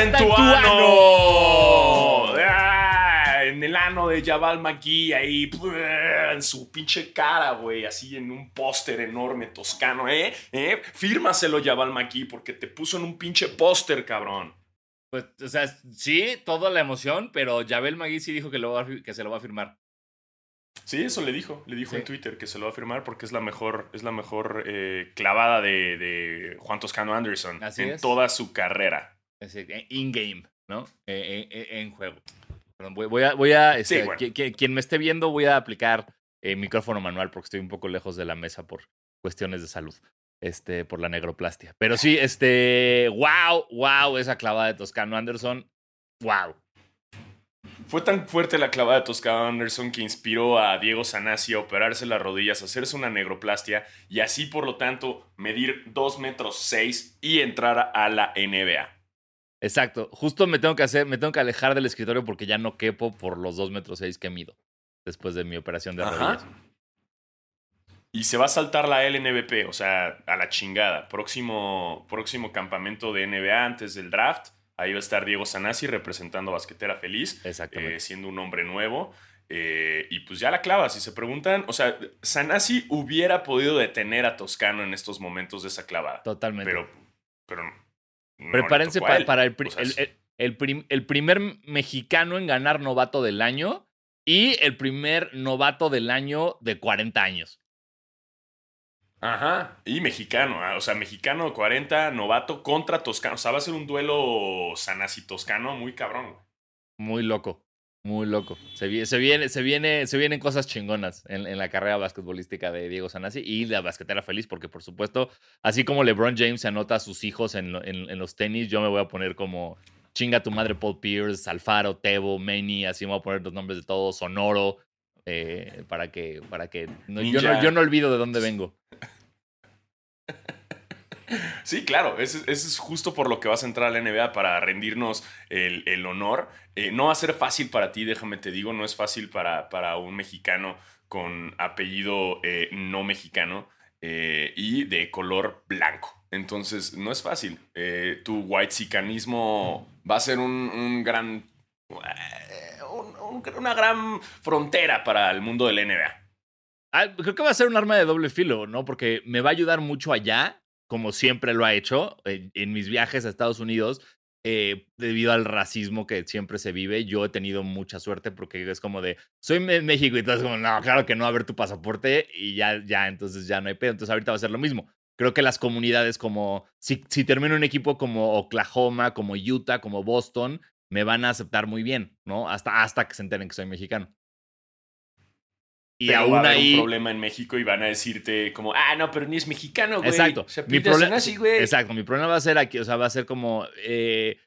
hasta, en tu, ano. Ah, en el ano de Jabal McGee, ahí, en su pinche cara, güey, así en un póster enorme toscano, ¿eh? ¿eh? Fírmaselo, Jabal McGee, porque te puso en un pinche póster, cabrón. Pues, o sea, sí, toda la emoción, pero Jabal McGee sí dijo que, lo que se lo va a firmar. Sí, eso le dijo, le dijo en Twitter que se lo va a firmar porque es la mejor, es la mejor eh, clavada de, Juan Toscano Anderson en toda su carrera. Eh, in-game, ¿no? Eh, en juego. voy, a, voy a este, quien me esté viendo, voy a aplicar micrófono manual porque estoy un poco lejos de la mesa por cuestiones de salud, este, por la negroplastia. Pero sí, este, wow, wow, esa clavada de Toscano Anderson, wow. Fue tan fuerte la clavada de Toscano Anderson que inspiró a Diego Sanasi a operarse las rodillas, hacerse una negroplastia y así, por lo tanto, medir 2 metros 6 y entrar a la NBA. Exacto. Justo me tengo que hacer, me tengo que alejar del escritorio porque ya no quepo por los 2 metros 6 que mido después de mi operación de rodillas. Y se va a saltar la LNBP, o sea, a la chingada. Próximo, próximo campamento de NBA antes del draft Ahí va a estar Diego Sanasi representando a Basquetera Feliz, eh, siendo un hombre nuevo. Eh, y pues ya la clava, si se preguntan, o sea, Sanasi hubiera podido detener a Toscano en estos momentos de esa clavada. Totalmente. Pero, pero Prepárense para, el, el, primer mexicano en ganar novato del año y el primer novato del año de 40 años. Ajá, y mexicano, ah, o sea, mexicano 40, novato contra toscano. O sea, va a ser un duelo sanasi-toscano muy cabrón. Muy loco, muy loco. Se, viene, se, viene, se, viene, se vienen cosas chingonas en, la carrera basquetbolística de Diego Sanasi y la basquetera feliz, porque por supuesto, así como LeBron James se anota a sus hijos en, en, los tenis, yo me voy a poner como chinga tu madre Paul Pierce, Alfaro, Tebo, Manny, así me voy a poner los nombres de todos, Sonoro, eh, para que, para que yo, no, yo no olvido de dónde vengo. Sí, claro, eso, es justo por lo que vas a entrar a la NBA para rendirnos el, honor. Eh, no va a ser fácil para ti, déjame te digo, no es fácil para, para un mexicano con apellido eh, no mexicano y de color blanco. Entonces, no es fácil. tu white va a ser un, gran una gran frontera para el mundo del NBA. Ah, creo que va a ser un arma de doble filo, ¿no? Porque me va a ayudar mucho allá, como siempre lo ha hecho, eh, en, mis viajes a Estados Unidos, eh, debido al racismo que siempre se vive. Yo he tenido mucha suerte porque es como de, soy de México y entonces como, no, claro que no, a ver tu pasaporte y ya, ya, entonces ya no hay pedo. Entonces ahorita va a ser lo mismo. Creo que las comunidades como, si, si un equipo como Oklahoma, como Utah, como Boston, me van a aceptar muy bien, ¿no? Hasta, hasta que se enteren que soy mexicano. Y aún va a haber un problema en México y van a decirte como, ah, no, pero ni es mexicano, güey. Exacto. mi problema, exacto. Mi problema va a ser aquí, o sea, va a ser como, eh,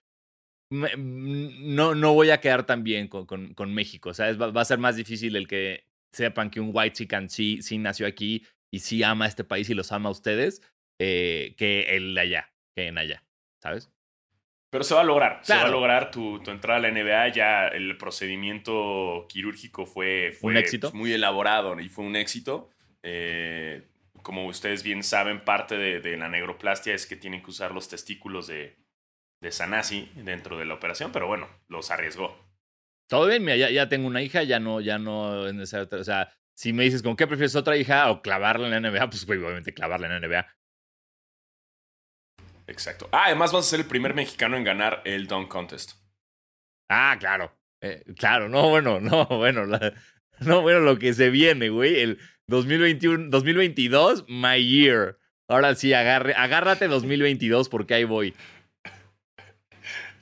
no, no voy a quedar tan bien con, con, México. O sea, va, a ser más difícil el que sepan que un white chican sí, sí nació aquí y sí ama a este país y los ama a ustedes eh, que el de allá, que en allá, ¿sabes? Pero se va a lograr, se va a lograr tu, entrada a la NBA. Ya el procedimiento quirúrgico fue, fue pues, muy elaborado y fue un éxito. Eh, como ustedes bien saben, parte de, la negroplastia es que tienen que usar los testículos de, de Sanasi dentro de la operación, pero bueno, los arriesgó. Todo bien, mira, ya, tengo una hija, ya no, ya no es necesario. O sea, si me dices, ¿con qué prefieres otra hija o clavarla en la NBA? Pues obviamente clavarla en la NBA. Exacto. Ah, además vas a ser el primer mexicano en ganar el Dunk Contest. Ah, claro. Eh, claro, no, bueno, no, bueno. no, bueno, lo que se viene, güey. El 2021, 2022, my year. Ahora sí, agarre, agárrate 2022 porque ahí voy.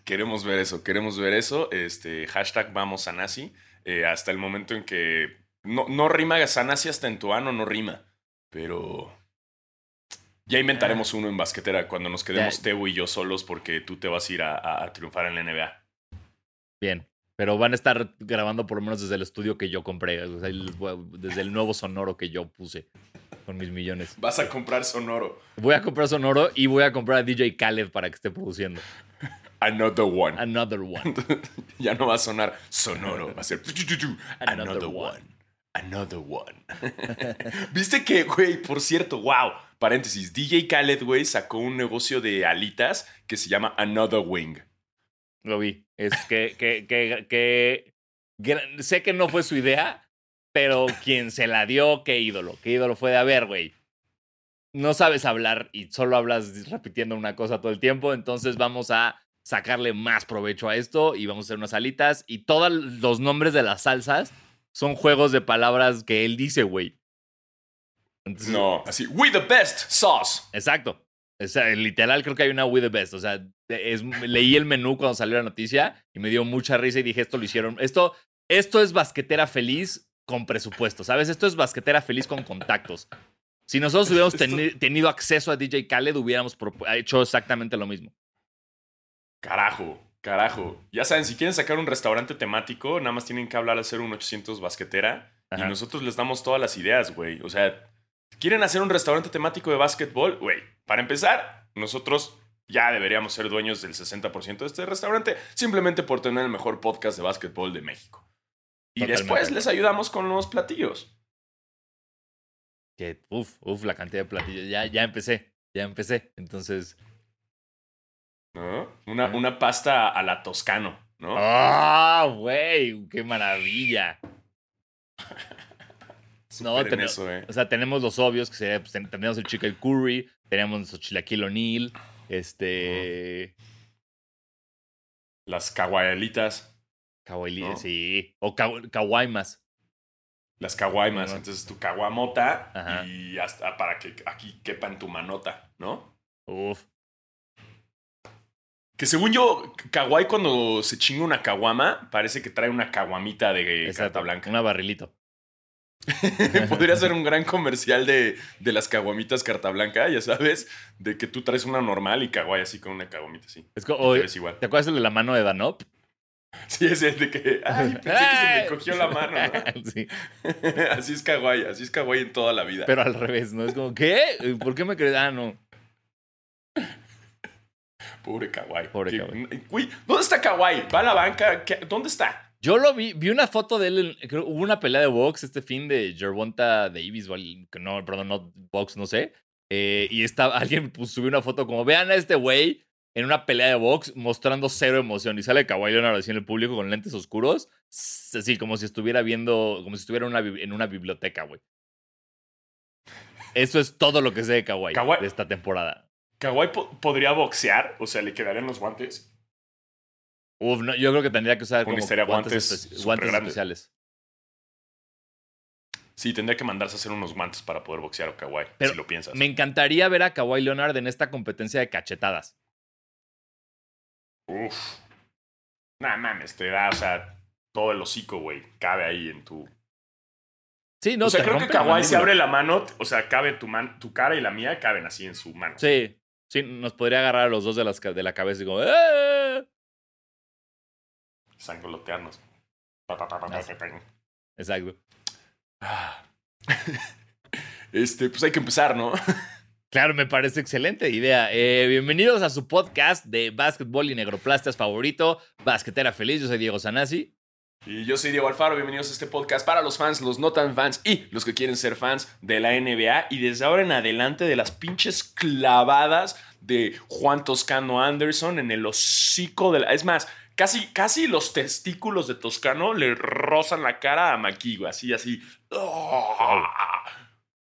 Queremos ver eso, queremos ver eso. Este, hashtag vamos a Nasi. Eh, hasta el momento en que no, no rima Sanasi hasta en tu ano, no rima. Pero ya inventaremos uno en basquetera cuando nos quedemos Teo y yo solos porque tú te vas a ir a, triunfar en la NBA. Bien, pero van a estar grabando por lo menos desde el estudio que yo compré, desde el nuevo sonoro que yo puse con mis millones. Vas a comprar sonoro. Voy a comprar sonoro y voy a comprar a DJ Khaled para que esté produciendo. Another one. Another one. ya no va a sonar sonoro, va a ser another one. Another one. ¿Viste que, güey, por cierto, wow, paréntesis, DJ Khaled, güey, sacó un negocio de alitas que se llama Another Wing. Lo vi. Es que, que, que, sé que no fue su idea, pero quien se la dio, qué ídolo. Qué ídolo fue de, a ver, güey. No sabes hablar y solo hablas repitiendo una cosa todo el tiempo, entonces vamos a sacarle más provecho a esto y vamos a hacer unas alitas y todos los nombres de las salsas son juegos de palabras que él dice, güey. Entonces, No, así, we the best sauce. Exacto. O sea, literal creo que hay una We the Best. O sea, es- leí el menú cuando salió la noticia y me dio mucha risa y dije, esto lo hicieron. Esto, esto es basquetera feliz con presupuesto, ¿sabes? Esto es basquetera feliz con contactos. Si nosotros hubiéramos teni- tenido acceso a DJ Khaled, hubiéramos hecho exactamente lo mismo. Carajo, carajo. Ya saben, si quieren sacar un restaurante temático, nada más tienen que hablar al 01800 basquetera Ajá. y nosotros les damos todas las ideas, güey. O sea, quieren hacer un restaurante temático de básquetbol, güey. Para empezar, nosotros ya deberíamos ser dueños del 60% de este restaurante simplemente por tener el mejor podcast de básquetbol de México. Y Totalmente. después les ayudamos con los platillos. Que, uf, uf, la cantidad de platillos. Ya, ya empecé, ya empecé. Entonces, ¿no? Una, una pasta a la toscano, ¿no? ¡ah, güey! ¡Qué maravilla! no, Superen ten- eso, eh. O sea, tenemos los obvios, que sería, pues, ten- tenemos el chicken curry, tenemos nuestro chilaquil O'Neill, este... Las caguayalitas, ¿No? sí. O kawaimas. las caguaimas. Ajá. Entonces tu caguamota Ajá. y hasta para que aquí quepa en tu manota, ¿no? Uf. Que según yo, kawaii cuando se chinga una caguama, parece que trae una caguamita de Exacto, carta blanca. Una barrilito. Podría ser un gran comercial de, de las caguamitas carta blanca, ya sabes, de que tú traes una normal y kawaii así con una caguamita así. Es co- Y o- te ves igual. ¿Te acuerdas de la mano de Danop? Sí, ese es de que, ay, pensé que se me cogió la mano. ¿no? sí, así es kawaii, así es kawaii en toda la vida. pero al revés, ¿no? Es como, ¿qué? ¿Por qué me crees? Ah, no. Pobre kawaii. Pobre kawaii. Uy, ¿dónde está kawaii? ¿Va a la banca? ¿Qué- ¿Dónde está? Yo lo vi, vi una foto de él, en- creo, hubo una pelea de box este fin de Gervonta Davis, no, perdón, no box, no sé. eh, y estaba, alguien pues, subió una foto como, vean a este güey en una pelea de box mostrando cero emoción. Y sale Kawhi Leonard así en el público con lentes oscuros, así como si estuviera viendo, como si estuviera en una, en una biblioteca, güey. Eso es todo lo que sé de Kawhi, Kawhi- de esta temporada. ¿Kawaii po- podría boxear? O sea, ¿le quedarían los guantes? Uf, no, yo creo que tendría que usar como guantes, guantes espe- guantes especiales. Sí, tendría que mandarse a hacer unos guantes para poder boxear a Pero si lo piensas. Me encantaría ver a Kawhi Leonard en esta competencia de cachetadas. Uf. Nah, mames, te da, o sea, todo el hocico, güey. Cabe ahí en tu. Sí, no, o sea, te creo que Kawaii se abre la mano, o sea, cabe tu, man, tu cara y la mía caben así en su mano. Sí, sí, nos podría agarrar a los dos de, las, de la cabeza y como... "¡Eh!". Sangolotearnos. Exacto. Este, pues hay que empezar, ¿no? Claro, me parece excelente idea. Eh, bienvenidos a su podcast de básquetbol y negroplastias favorito, Basquetera Feliz. Yo soy Diego Sanasi. Y yo soy Diego Alfaro, bienvenidos a este podcast para los fans, los no tan fans y los que quieren ser fans de la NBA. Y desde ahora en adelante de las pinches clavadas de Juan Toscano Anderson en el hocico de la... Es más, casi, casi los testículos de Toscano le rozan la cara a Maquigo, así, así. ¡Ah!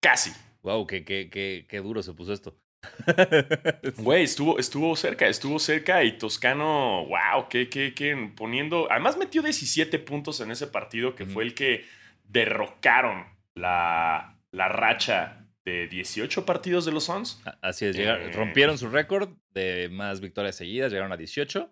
Casi. Wow, qué, qué, qué, qué duro se puso esto. Güey, estuvo, estuvo cerca, estuvo cerca y Toscano, wow, que, que, que poniendo. Además, metió 17 puntos en ese partido que fue el que derrocaron la, la racha de 18 partidos de los Suns. Así es, llegaron- Eh. rompieron su récord de más victorias seguidas, llegaron a 18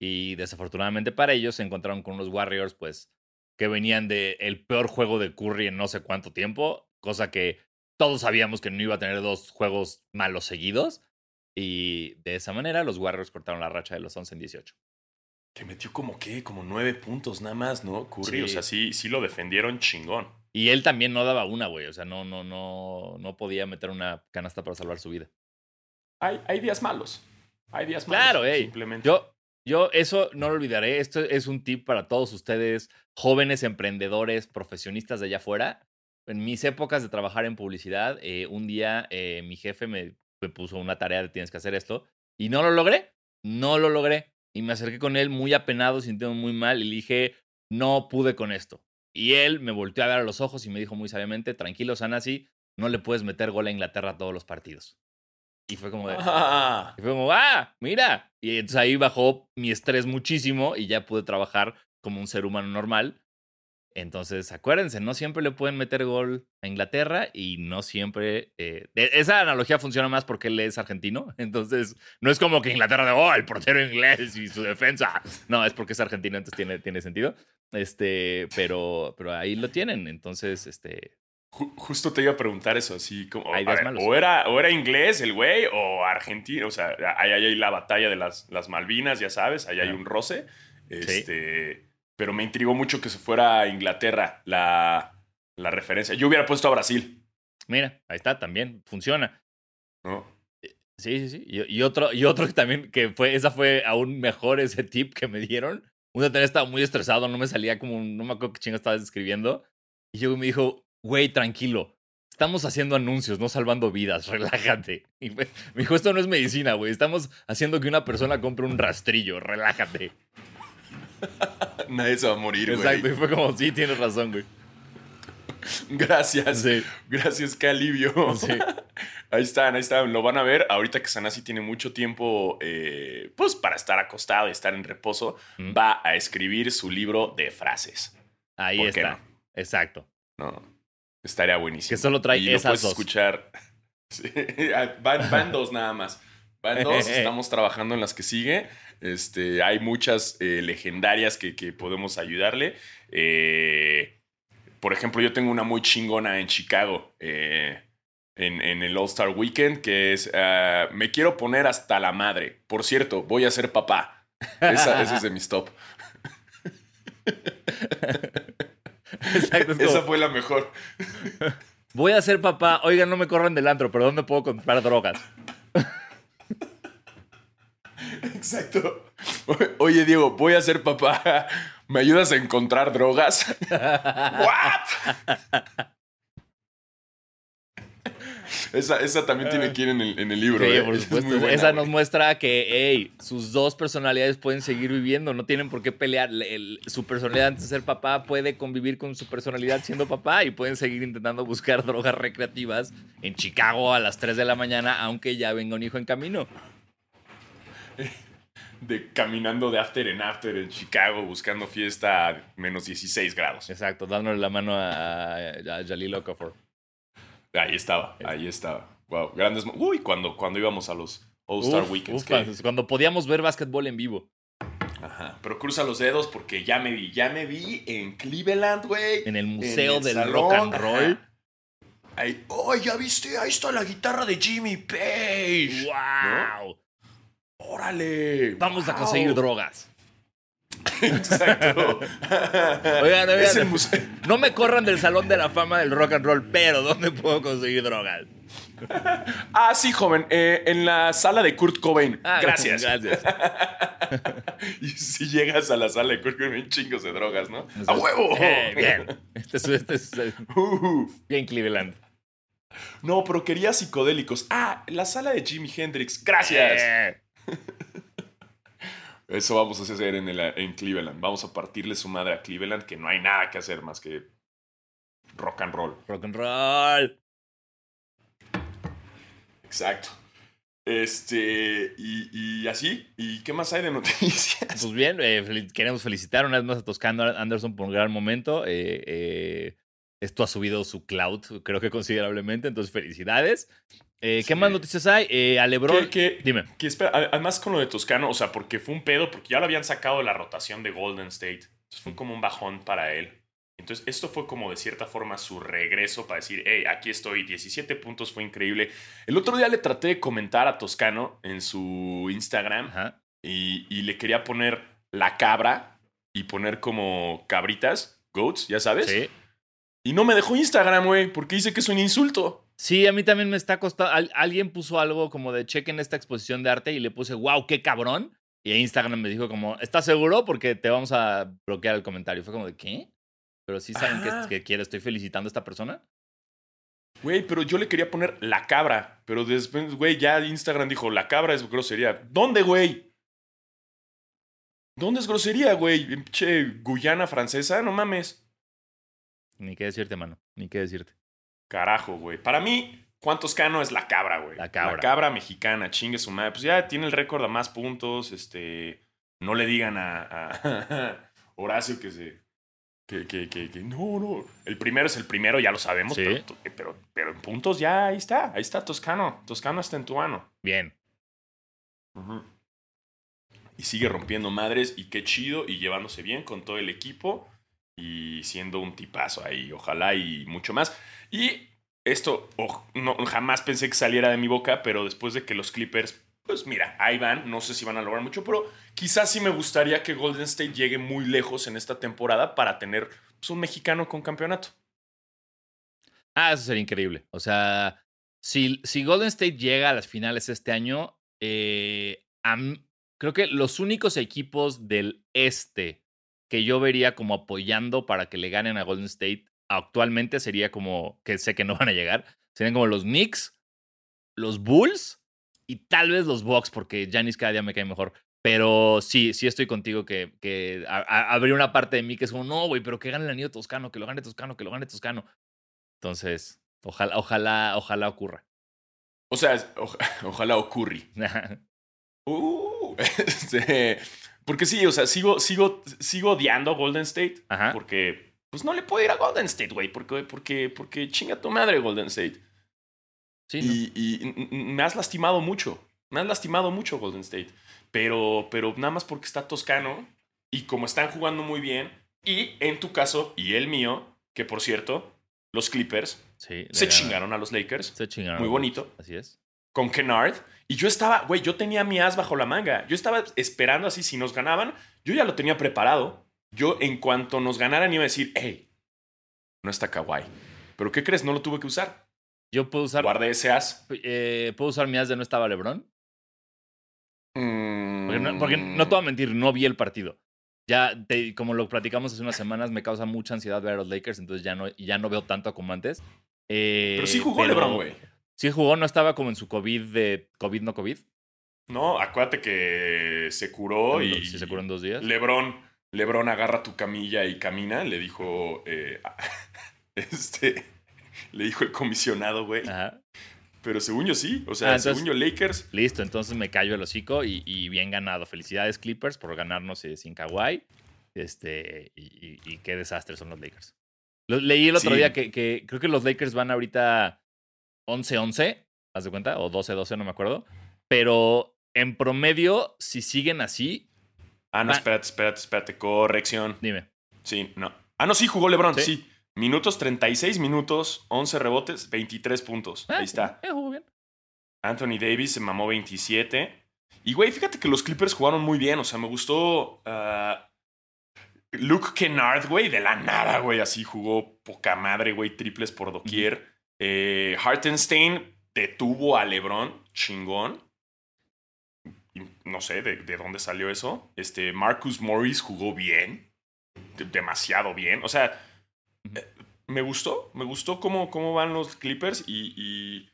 y desafortunadamente para ellos se encontraron con unos Warriors pues que venían de el peor juego de Curry en no sé cuánto tiempo, cosa que todos sabíamos que no iba a tener dos juegos malos seguidos y de esa manera los Warriors cortaron la racha de los 11 en 18. Que metió como que, como 9 puntos nada más, ¿no? Curry, Sí. o sea, sí, sí lo defendieron chingón. Y él también no daba una, güey, o sea, no no no no podía meter una canasta para salvar su vida. Hay, hay días malos. Hay días malos. Claro, ey. Simplemente. Yo, yo eso no lo olvidaré. Esto es un tip para todos ustedes, jóvenes emprendedores, profesionistas de allá afuera. En mis épocas de trabajar en publicidad, eh, un día eh, mi jefe me, me puso una tarea de tienes que hacer esto y no lo logré. No lo logré. y me acerqué con él muy apenado, sintiendo muy mal y le dije, no pude con esto. Y él me volteó a ver a los ojos y me dijo muy sabiamente, tranquilo, Sanasi, no le puedes meter gol a Inglaterra a todos los partidos. Y fue como de, Ah, y fue como, ah, mira. Y entonces ahí bajó mi estrés muchísimo y ya pude trabajar como un ser humano normal. Entonces, acuérdense, no siempre le pueden meter gol a Inglaterra y no siempre... eh, de- esa analogía funciona más porque él es argentino. Entonces, no es como que Inglaterra de, oh, el portero inglés y su defensa. No, es porque es argentino, entonces tiene, tiene sentido. Este, pero, pero ahí lo tienen. Entonces, este, ju- justo te iba a preguntar eso, así como. Hay ver, o, era, o era inglés el güey, o argentino. O sea, ahí hay, la batalla de las, las Malvinas, ya sabes, ahí hay un roce. Este, Pero me intrigó mucho que se fuera a Inglaterra la, la referencia. Yo hubiera puesto a Brasil, mira, ahí está, también funciona. ¿no? Sí, sí, sí. Y, y otro, y otro que también, que fue, esa fue aún mejor ese tip que me dieron. Un día estaba muy estresado, no me salía como, no me acuerdo qué chingo estabas escribiendo. Y yo me dijo, güey, tranquilo. Estamos haciendo anuncios, no salvando vidas, relájate. Y me, me dijo, esto no es medicina, güey. Estamos haciendo que una persona compre un rastrillo, relájate. Nadie se va a morir, güey. Exacto. Y fue como, sí, tienes razón, güey. Gracias. Sí, Gracias, qué alivio. sí. Ahí están, ahí están. Lo van a ver. Ahorita que Sanasi tiene mucho tiempo, eh, pues para estar acostado y estar en reposo, Mm. va a escribir su libro de frases. Ahí ¿Por qué está. Exacto. No, estaría buenísimo. Que solo trae y lo esas puedes dos. escuchar. Sí, Van, van dos nada más. Van dos. Estamos trabajando en las que sigue. Este, hay muchas eh, legendarias que, que podemos ayudarle. Eh, por ejemplo, yo tengo una muy chingona en Chicago. eh, en, en el All Star Weekend, que es ah, Me quiero poner hasta la madre. Por cierto, voy a ser papá. Esa, esa es de mis top. Exacto. es como, Esa fue la mejor. Voy a ser papá. Oigan, no me corran del antro, pero ¿dónde puedo comprar drogas? Exacto. Oye, Diego, voy a ser papá. ¿Me ayudas a encontrar drogas? ¿What? Esa, esa también tiene que ir en el, en el libro. Sí, ¿eh? por Es supuesto. buena, Esa nos muestra que, hey, sus dos personalidades pueden seguir viviendo, no tienen por qué pelear. Le- el- su personalidad antes de ser papá puede convivir con su personalidad siendo papá y pueden seguir intentando buscar drogas recreativas en Chicago a las 3 de la mañana, aunque ya venga un hijo en camino. De caminando de after en after en Chicago buscando fiesta a menos 16 grados. Exacto, dándole la mano a, a Jalil Okafor. Ahí estaba, ahí estaba. Wow, grandes. Uy, cuando, cuando íbamos a los All-Star Weekends. uf, que- cuando- podíamos ver básquetbol en vivo. Ajá. Pero cruza los dedos porque ya me vi, ya me vi en Cleveland, güey. En el Museo el del salón, Rock and Roll. ajá. Ahí, oh, ya viste, ahí está la guitarra de Jimmy Page. ¡Wow! Órale. Vamos a conseguir drogas. Exacto. Oigan, oigan. No me corran del Salón de la Fama del Rock and Roll, pero ¿dónde puedo conseguir drogas? Ah, sí, joven. eh, en la sala de Kurt Cobain. Ah, Gracias. Gracias. y si llegas a la sala de Kurt Cobain, chingos de drogas, ¿no? ¡A huevo! Eh, bien. Este es, este es, eh, Uh, bien Cleveland. no, pero quería psicodélicos. Ah, la sala de Jimi Hendrix. Gracias. Eh, Eso vamos a hacer en, el- en Cleveland. Vamos a partirle su madre a Cleveland, que no hay nada que hacer más que rock and roll. rock and roll. Exacto. Este, y, y así. ¿Y qué más hay de noticias? Pues bien, eh, queremos felicitar una vez más a Toscano Anderson por un gran momento. Eh, eh, esto ha subido su cloud, creo que considerablemente, entonces felicidades. Eh, ¿Qué Sí. más noticias hay? Eh, a LeBron. Que- Dime. que espera, además con lo de Toscano, o sea, porque fue un pedo, porque ya lo habían sacado de la rotación de Golden State. Entonces fue como un bajón para él. Entonces, esto fue como de cierta forma su regreso para decir, hey, aquí estoy, 17 puntos, fue increíble. El otro día le traté de comentar a Toscano en su Instagram y, y le quería poner la cabra y poner como cabritas, goats, ya sabes. Sí. Y no me dejó Instagram, güey, porque dice que es un insulto. Sí, a mí también me está costando. al- alguien puso algo como de chequen esta exposición de arte y le puse, wow, qué cabrón. Y Instagram me dijo como, ¿estás seguro? Porque te vamos a bloquear el comentario. Fue como de, ¿qué? Pero sí saben que, que quiere, estoy felicitando a esta persona. Güey, pero yo le quería poner la cabra. Pero después, güey, ya Instagram dijo, la cabra es grosería. ¿Dónde, güey? ¿Dónde es grosería, güey? En pinche Guyana francesa, no mames. Ni qué decirte, mano. Ni qué decirte. Carajo, güey. Para mí, ¿cuántos cano es la cabra, güey? La cabra. La cabra mexicana, chingue su madre. Pues ya tiene el récord a más puntos. Este. No le digan a, a Horacio que se. Que, que, que, que, no, no. El primero es el primero, ya lo sabemos. Sí. Pero, pero, pero en puntos ya ahí está. Ahí está Toscano. Toscano está en tu mano. Bien. Y sigue rompiendo madres y qué chido y llevándose bien con todo el equipo y siendo un tipazo ahí, ojalá y mucho más. Y esto no, jamás pensé que saliera de mi boca, pero después de que los Clippers, pues mira, ahí van, no sé si van a lograr mucho, pero quizás sí me gustaría que Golden State llegue muy lejos en esta temporada para tener pues, un mexicano con campeonato. Ah, eso sería increíble. O sea, si, si Golden State llega a las finales este año, eh, creo que los únicos equipos del este que yo vería como apoyando para que le ganen a Golden State actualmente sería como, que sé que no van a llegar, serían como los Knicks, los Bulls y tal vez los Bucks, porque Giannis cada día me cae mejor. Pero sí, sí estoy contigo que, que ha- ha- habría una parte de mí que es como, no, güey, pero que gane el anillo toscano, que lo gane toscano, que lo gane toscano. Entonces, ojalá, ojalá, ojalá ocurra. O sea, oja- ojalá ocurri. Uh, este, porque sí, o sea, sigo, sigo, sigo odiando a Golden State. Ajá. Porque, pues no le puedo ir a Golden State, güey. Porque, porque, porque chinga tu madre, Golden State. Sí, ¿no? Y, y me has lastimado mucho. Me has lastimado mucho, Golden State. Pero, pero nada más porque está toscano. Y como están jugando muy bien. Y en tu caso, y el mío, que por cierto, los Clippers Sí, se chingaron a los Lakers. Se chingaron. Muy bonito. Así es. Con Kennard. Y yo estaba, güey, yo tenía mi as bajo la manga. Yo estaba esperando así, si nos ganaban, yo ya lo tenía preparado. Yo, en cuanto nos ganaran, iba a decir, hey, no está kawaii. ¿Pero qué crees? No lo tuve que usar. Yo puedo usar. Guardé ese as. eh, ¿Puedo usar mi as de no estaba LeBron? Mm, Porque no, porque no te voy a mentir, no vi el partido. Ya, te- como lo platicamos hace unas semanas, me causa mucha ansiedad ver a los Lakers, entonces ya no, ya no veo tanto como antes. Eh, Pero sí jugó pero- LeBron, güey. Sí jugó, no estaba como en su COVID de COVID, no COVID. No, acuérdate que se curó y. Sí, se curó en dos días. Lebron, Lebron agarra tu camilla y camina. Le dijo. eh, este. Le dijo el comisionado, güey. Ajá. Pero según yo sí. O sea, Ah, entonces- según yo, Lakers. Listo, entonces me callo el hocico y, y bien ganado. Felicidades, Clippers, por ganarnos eh, sin Kawhi. Este, y, y- y qué desastre son los Lakers. Lo- leí el otro Sí. día que, que creo que los Lakers van ahorita 11-11, ¿haz de cuenta? O 12-12, no me acuerdo. Pero en promedio, si siguen así, Ah, no, espérate, espérate, espérate. Corrección. dime. Sí, no. Ah, no, sí, jugó LeBron, Sí. sí. Minutos, 36 minutos, 11 rebotes, 23 puntos. Ah, Ahí está. eh, jugó bien. Anthony Davis se mamó 27. Y, güey, fíjate que los Clippers jugaron muy bien. O sea, me gustó ah, Luke Kennard, güey, de la nada, güey. Así jugó poca madre, güey, triples por doquier. Eh, Hartenstein detuvo a LeBron, chingón. No sé de, de dónde salió eso. Este, Marcus Morris jugó bien. de- demasiado bien. O sea, eh, me gustó. Me gustó cómo, cómo van los Clippers y, y,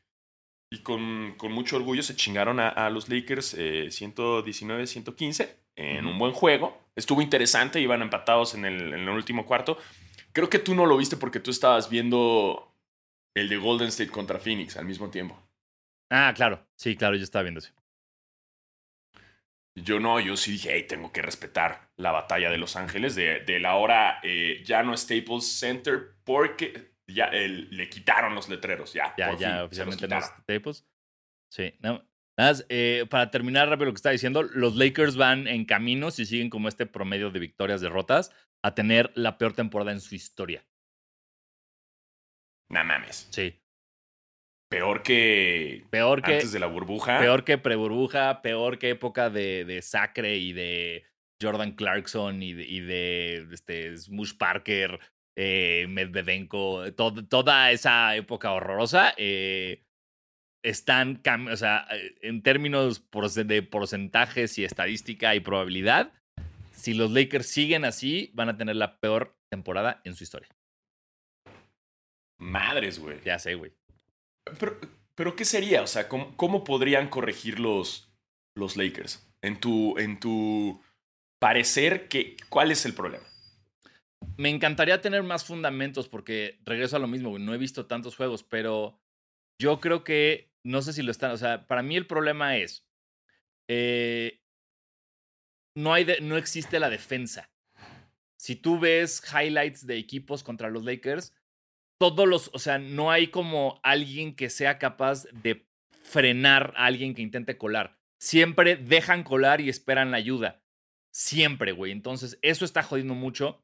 y con, con mucho orgullo se chingaron a, a los Lakers eh, 119-115 en un buen juego. Estuvo interesante, iban empatados en el, en el último cuarto. Creo que tú no lo viste porque tú estabas viendo el de Golden State contra Phoenix al mismo tiempo. Ah, claro. Sí, claro, yo estaba viendo eso. Yo no, yo sí dije, hey, tengo que respetar la batalla de Los Ángeles de, de la hora eh, ya no Staples Center porque ya el- le quitaron los letreros, ya. Por oficialmente no. Staples. Sí, no. Nada más, eh, para terminar rápido lo que estaba diciendo, los Lakers van en camino, si siguen como este promedio de victorias, derrotas, a tener la peor temporada en su historia. Nah mames. Sí. Peor que Peor que, antes de la burbuja. peor que pre-burbuja, peor que época de, de Sacre y de Jordan Clarkson y de, y de este, Smush Parker, eh, Medvedenko, to- toda esa época horrorosa. eh, están, o sea, en términos de porcentajes y estadística y probabilidad, si los Lakers siguen así, van a tener la peor temporada en su historia. Madres, güey. Ya sé, güey. Pero, pero ¿qué sería? O sea, ¿cómo, cómo podrían corregir los, los Lakers? En tu, en tu parecer que... ¿Cuál es el problema? Me encantaría tener más fundamentos porque regreso a lo mismo, güey. No he visto tantos juegos, pero yo creo que, no sé si lo están, o sea, para mí el problema es, eh, no, hay no existe la defensa. Si tú ves highlights de equipos contra los Lakers, todos los, o sea, no hay como alguien que sea capaz de frenar a alguien que intente colar. Siempre dejan colar y esperan la ayuda. Siempre, güey. Entonces, eso está jodiendo mucho.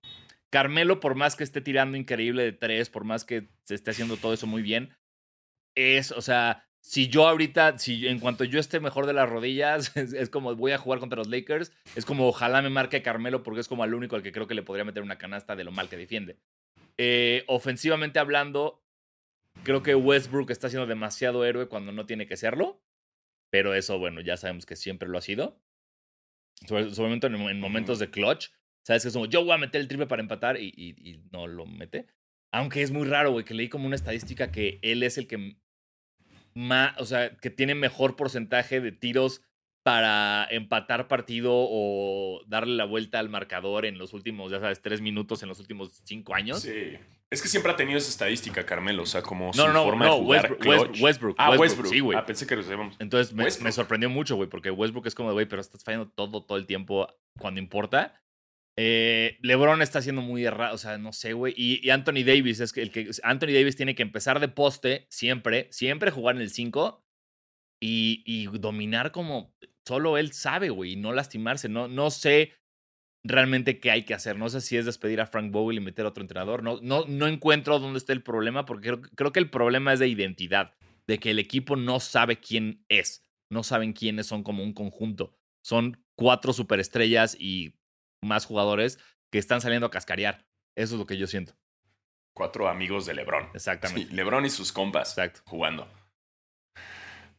Carmelo, por más que esté tirando increíble de tres, por más que se esté haciendo todo eso muy bien, es, o sea, si yo ahorita, si en cuanto yo esté mejor de las rodillas, es, como voy a jugar contra los Lakers, es como ojalá me marque Carmelo porque es como el único al que creo que le podría meter una canasta de lo mal que defiende. Eh, ofensivamente hablando, creo que Westbrook está siendo demasiado héroe cuando no tiene que serlo, pero eso, bueno, ya sabemos que siempre lo ha sido. Sobre, en, momentos de clutch, sabes que es como yo voy a meter el triple para empatar y, y no lo mete. Aunque es muy raro, güey, que leí como una estadística que él es el que más, o sea, que tiene mejor porcentaje de tiros para empatar partido o darle la vuelta al marcador en los últimos, ya sabes, tres minutos en los últimos cinco años. Sí. Es que siempre ha tenido esa estadística, Carmelo, o sea, como no, no, forma no, de jugar Westbrook, Westbrook, Ah, Westbrook. Sí, güey. Ah, pensé que lo sabíamos. Entonces me, me, sorprendió mucho, güey, porque Westbrook es como, güey, pero estás fallando todo, todo el tiempo cuando importa. Eh, LeBron está siendo muy errado, o sea, no sé, güey. Y, Anthony Davis es que el que Anthony Davis tiene que empezar de poste siempre, siempre jugar en el 5 y, dominar como solo él sabe, güey, y no lastimarse. No, no sé realmente qué hay que hacer. No sé si es despedir a Frank Bowie y meter a otro entrenador. No, no, no encuentro dónde está el problema, porque creo, creo que el problema es de identidad, de que el equipo no sabe quién es, no saben quiénes son como un conjunto. Son cuatro superestrellas y más jugadores que están saliendo a cascarear. Eso es lo que yo siento. Cuatro amigos de LeBron. Exactamente. LeBron y sus compas Exacto. jugando.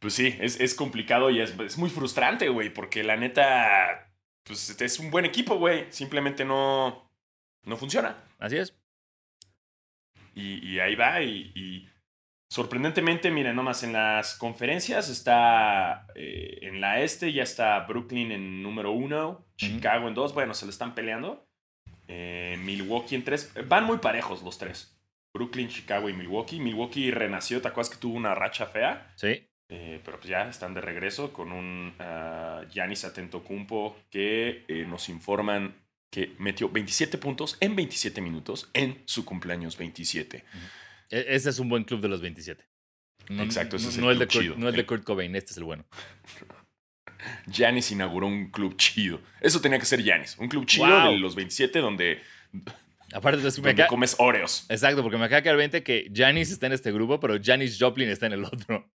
Pues sí, es, complicado y es, muy frustrante, güey, porque la neta, pues es un buen equipo, güey. Simplemente no, no funciona. Así es. Y, ahí va y Sorprendentemente, miren, nomás en las conferencias está eh, en la este, ya está Brooklyn en número uno, Chicago en dos, bueno, se le están peleando. Eh, Milwaukee en tres, van muy parejos los tres. Brooklyn, Chicago y Milwaukee. Milwaukee renació, ¿te acuerdas que tuvo una racha fea? Sí. Eh, pero pues ya están de regreso con un Giannis uh, Atentocumpo que nos informan que metió 27 puntos en 27 minutos en su cumpleaños 27. E, ese es un buen club de los 27. Exacto, ese es el no, club de chido. no el de Kurt Cobain, este es el bueno. Giannis inauguró un club chido. Eso tenía que ser Giannis. Un club chido de los 27 donde. Aparte, de donde me comes Oreos. Exacto, porque me acaba de quedar 20 que Giannis está en este grupo, pero Janis Joplin está en el otro.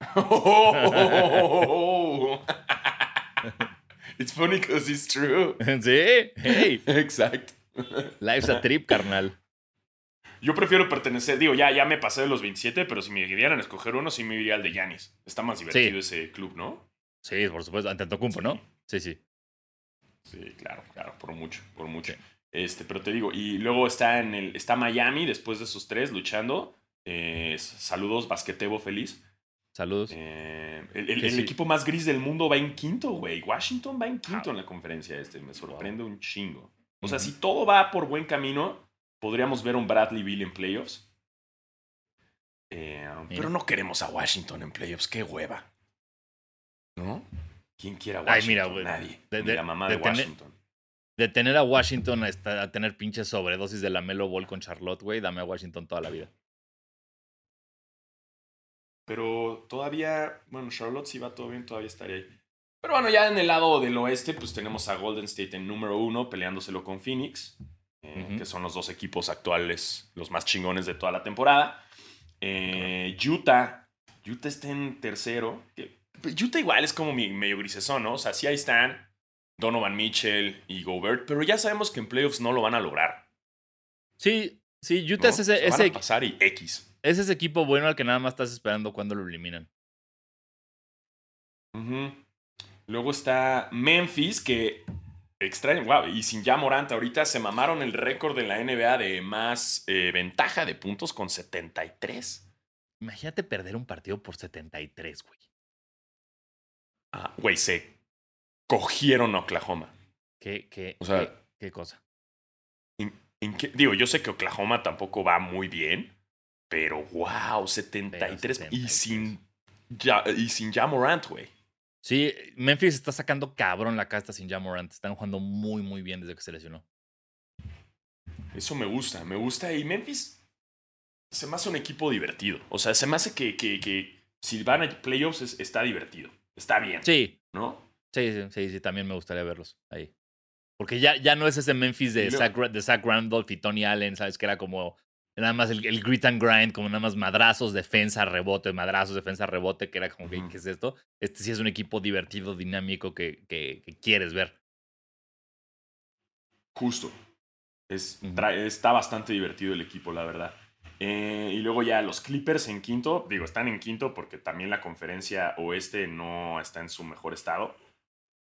it's funny because it's true. sí, hey. Exacto. Life's a trip, carnal. Yo prefiero pertenecer, digo, ya, ya me pasé de los 27, pero si me dieran a escoger uno, sí me iría al de Yanis. Está más divertido ese club, ¿no? Sí, por supuesto, ante Tocumpo, ¿no? Sí, sí. Sí, claro, claro, por mucho, por mucho. Este, pero te digo, y luego está en el, está Miami después de esos tres luchando. Eh, saludos, Basquetebo feliz. Saludos. Eh, el, equipo más gris del mundo va en quinto, güey. Washington va en quinto en la conferencia este. Me sorprende un chingo. O sea, si todo va por buen camino, podríamos ver un Bradley Bill en playoffs. Eh, pero no queremos a Washington en playoffs. Qué hueva. ¿No? ¿Quién quiere a Washington? mira, Nadie. De, la mamá de, Washington. de tener a Washington a, tener pinches sobredosis de la Melo Ball con Charlotte, güey, dame a Washington toda la vida. Pero todavía, bueno, Charlotte si va todo bien, todavía estaría ahí. Pero bueno, ya en el lado del oeste, pues tenemos a Golden State en número uno, peleándoselo con Phoenix. Eh, que son los dos equipos actuales, los más chingones de toda la temporada. Eh, Utah, Utah está en tercero. Utah igual es como medio grisesón, ¿no? O sea, sí ahí están Donovan Mitchell y Gobert, pero ya sabemos que en playoffs no lo van a lograr. Sí, sí, Utah es ese, ese pasar y X. Es ese equipo bueno al que nada más estás esperando cuando lo eliminan. Luego está Memphis, que Extraño, wow. Y sin ya Morant, ahorita se mamaron el récord de la NBA de más eh, ventaja de puntos con 73. Imagínate perder un partido por 73, güey. Ah, güey, se cogieron a Oklahoma. ¿Qué, qué, O sea- qué, qué cosa? ¿En qué- Digo, yo sé que Oklahoma tampoco va muy bien, pero wow, 73 y 73. sin ya, y sin Ja Morant, güey. Sí, Memphis está sacando cabrón la casta sin Jamorant. Están jugando muy, muy bien desde que se lesionó. Eso me gusta, me gusta. Y Memphis se me hace un equipo divertido. O sea, se me hace que, que, que si van a playoffs es- está divertido. Está bien, Sí, ¿no? sí, sí, sí, sí, también me gustaría verlos ahí. Porque ya, ya no es ese Memphis de Y Zach, Ra- de Zach Randolph y Tony Allen, ¿sabes? Que era como nada más el, el grit and grind, como nada más madrazos, defensa, rebote, madrazos, defensa, rebote, que era como, que. ¿qué es esto? Este sí es un equipo divertido, dinámico que, que, que quieres ver. Justo. Es, está bastante divertido el equipo, la verdad. Eh, y luego ya los Clippers en quinto. Digo, están en quinto porque también la conferencia oeste no está en su mejor estado.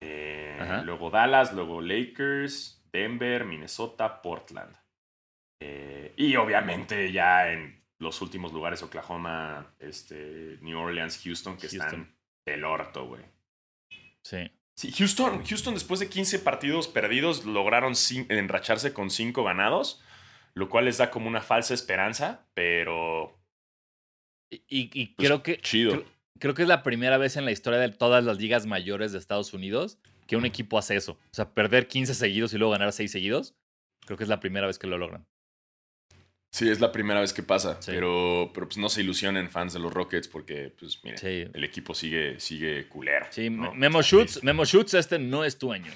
Eh, luego Dallas, luego Lakers, Denver, Minnesota, Portland. Eh, y obviamente ya en los últimos lugares, Oklahoma, este, New Orleans, Houston, que están del orto, güey. Sí. Sí, Houston, Houston después de 15 partidos perdidos lograron enracharse con 5 ganados, lo cual les da como una falsa esperanza, pero Y, y- y Pues, creo que chido. creo, creo que es la primera vez en la historia de todas las ligas mayores de Estados Unidos que un equipo hace eso. O sea, perder 15 seguidos y luego ganar 6 seguidos. Creo que es la primera vez que lo logran. Sí, es la primera vez que pasa, Sí. pero, pero pues no se ilusionen fans de los Rockets porque, pues miren, Sí. el equipo sigue, sigue culero. Sí, ¿no? Memo Schutz. Memo Schutz, este no es tu año.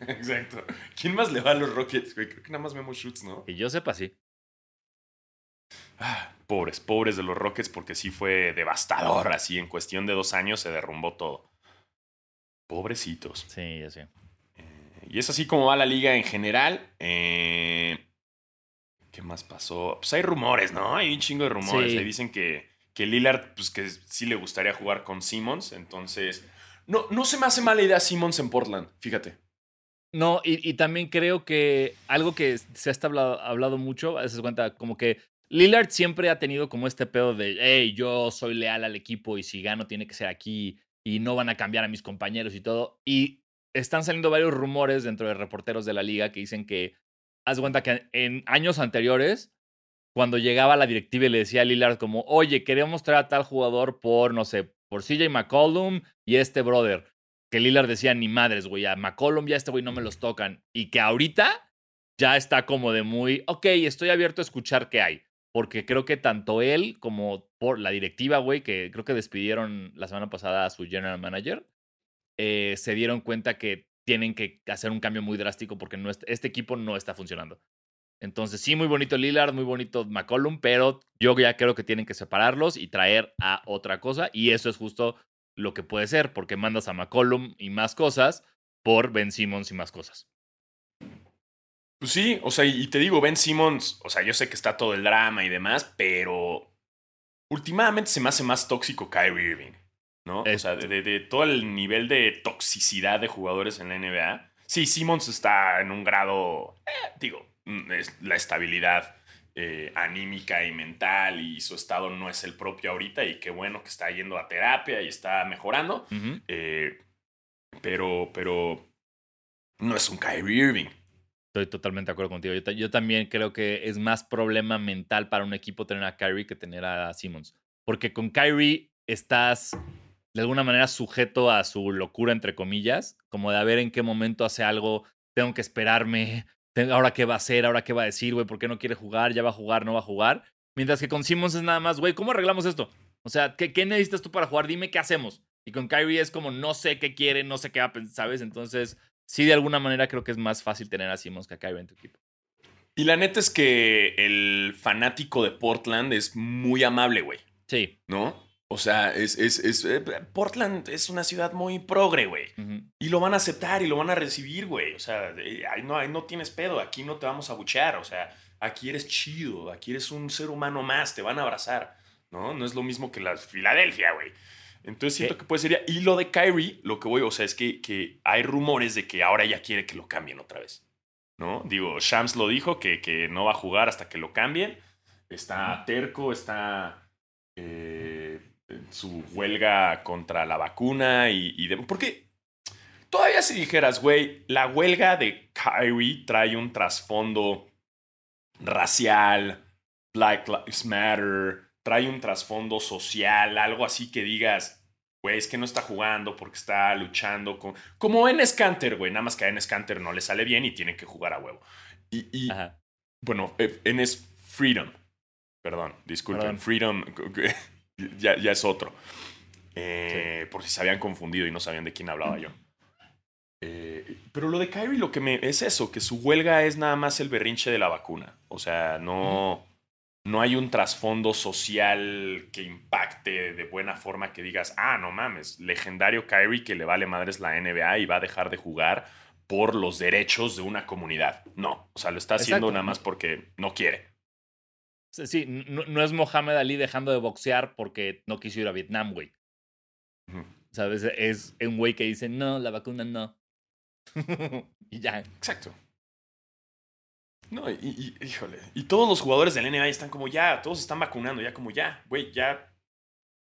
Exacto. ¿Quién más le va a los Rockets? güey? Creo que nada más Memo Schutz, ¿no? Que yo sepa, sí. Ah, pobres, pobres de los Rockets porque sí fue devastador, así en cuestión de dos años se derrumbó todo. Pobrecitos. Sí, ya sé. Eh, y es así como va la liga en general. Eh, ¿Qué más pasó? Pues hay rumores, ¿no? Hay un chingo de rumores. Sí. Ahí dicen que, que Lillard, pues que sí le gustaría jugar con Simmons. Entonces, no, no se me hace mala idea Simmons en Portland, fíjate. No, y, y también creo que algo que se ha hablado, hablado mucho, a veces cuenta, como que Lillard siempre ha tenido como este pedo de, hey, yo soy leal al equipo y si gano tiene que ser aquí y no van a cambiar a mis compañeros y todo. Y están saliendo varios rumores dentro de reporteros de la liga que dicen que, haz cuenta que en años anteriores, cuando llegaba la directiva y le decía a Lillard como, oye, queremos traer a tal jugador por, no sé, por CJ McCollum y este brother que Lillard decía ni madres, güey, a McCollum ya este güey no me los tocan. Y que ahorita ya está como de muy, ok, estoy abierto a escuchar qué hay. Porque creo que tanto él como por la directiva, güey, que creo que despidieron la semana pasada a su general manager, eh, se dieron cuenta que tienen que hacer un cambio muy drástico porque este equipo no está funcionando. Entonces, sí, muy bonito Lillard, muy bonito McCollum, pero yo ya creo que tienen que separarlos y traer a otra cosa. Y eso es justo lo que puede ser, porque mandas a McCollum y más cosas por Ben Simmons y más cosas. Pues sí, o sea, y te digo, Ben Simmons, o sea, yo sé que está todo el drama y demás, pero últimamente se me hace más tóxico Kyrie Irving, ¿no? O sea, de, de- todo el nivel de toxicidad de jugadores en la NBA. Sí, Simmons está en un grado, eh, digo, mm, es la estabilidad eh, anímica y mental y su estado no es el propio ahorita y qué bueno que está yendo a terapia y está mejorando, eh, pero, pero no es un Kyrie Irving. Estoy totalmente de acuerdo contigo. Yo también creo que es más problema mental para un equipo tener a Kyrie que tener a Simmons. Porque con Kyrie estás de alguna manera sujeto a su locura, entre comillas, como de a ver en qué momento hace algo, tengo que esperarme, tengo- ahora qué va a hacer, ahora qué va a decir, güey, ¿por qué no quiere jugar? ¿Ya va a jugar? ¿No va a jugar? Mientras que con Simmons es nada más, güey, ¿cómo arreglamos esto? O sea, ¿qué, ¿qué necesitas tú para jugar? Dime qué hacemos. Y con Kyrie es como, no sé qué quiere, no sé qué va a pensar, ¿sabes? Entonces, sí, de alguna manera creo que es más fácil tener a Simmons que a Kyrie en tu equipo. Y la neta es que el fanático de Portland es muy amable, güey, Sí. ¿no? O sea, es, es, es, eh, Portland es una ciudad muy progre, güey. Y lo van a aceptar y lo van a recibir, güey. O sea, eh, ahí no, ahí no tienes pedo, aquí no te vamos a buchear. O sea, aquí eres chido, aquí eres un ser humano más, te van a abrazar, ¿no? No es lo mismo que la Filadelfia, güey. Entonces siento ¿Qué? que puede ser... Y lo de Kyrie, lo que voy, o sea, es que, que hay rumores de que ahora ya quiere que lo cambien otra vez. ¿No? Digo, Shams lo dijo, que, que no va a jugar hasta que lo cambien. Está terco, está eh, su huelga contra la vacuna y, y demás. Porque Todavía si dijeras, güey, la huelga de Kyrie trae un trasfondo racial, Black Lives Matter, trae un trasfondo social, algo así que digas, güey, es que no está jugando porque está luchando con... Como en Scanter, güey, nada más que a en Scanter no le sale bien y tiene que jugar a huevo. Y, y bueno, eh, en es Freedom. Perdón, disculpen, Freedom ya, ya, es otro. Eh, por si se habían confundido y no sabían de quién hablaba yo. Eh, pero lo de Kyrie lo que me es eso, que su huelga es nada más el berrinche de la vacuna. O sea, no, no hay un trasfondo social que impacte de buena forma que digas, ah, no mames, legendario Kyrie que le vale madres la NBA y va a dejar de jugar por los derechos de una comunidad. No, o sea, lo está haciendo nada más porque no quiere. Sí, no, es Mohamed Ali dejando de boxear porque no quiso ir a Vietnam, güey. ¿Sabes? Es un güey que dice, no, la vacuna no. y ya. Exacto. No, y, híjole. Y todos los jugadores del NBA están como ya, todos están vacunando, ya como ya, güey, ya,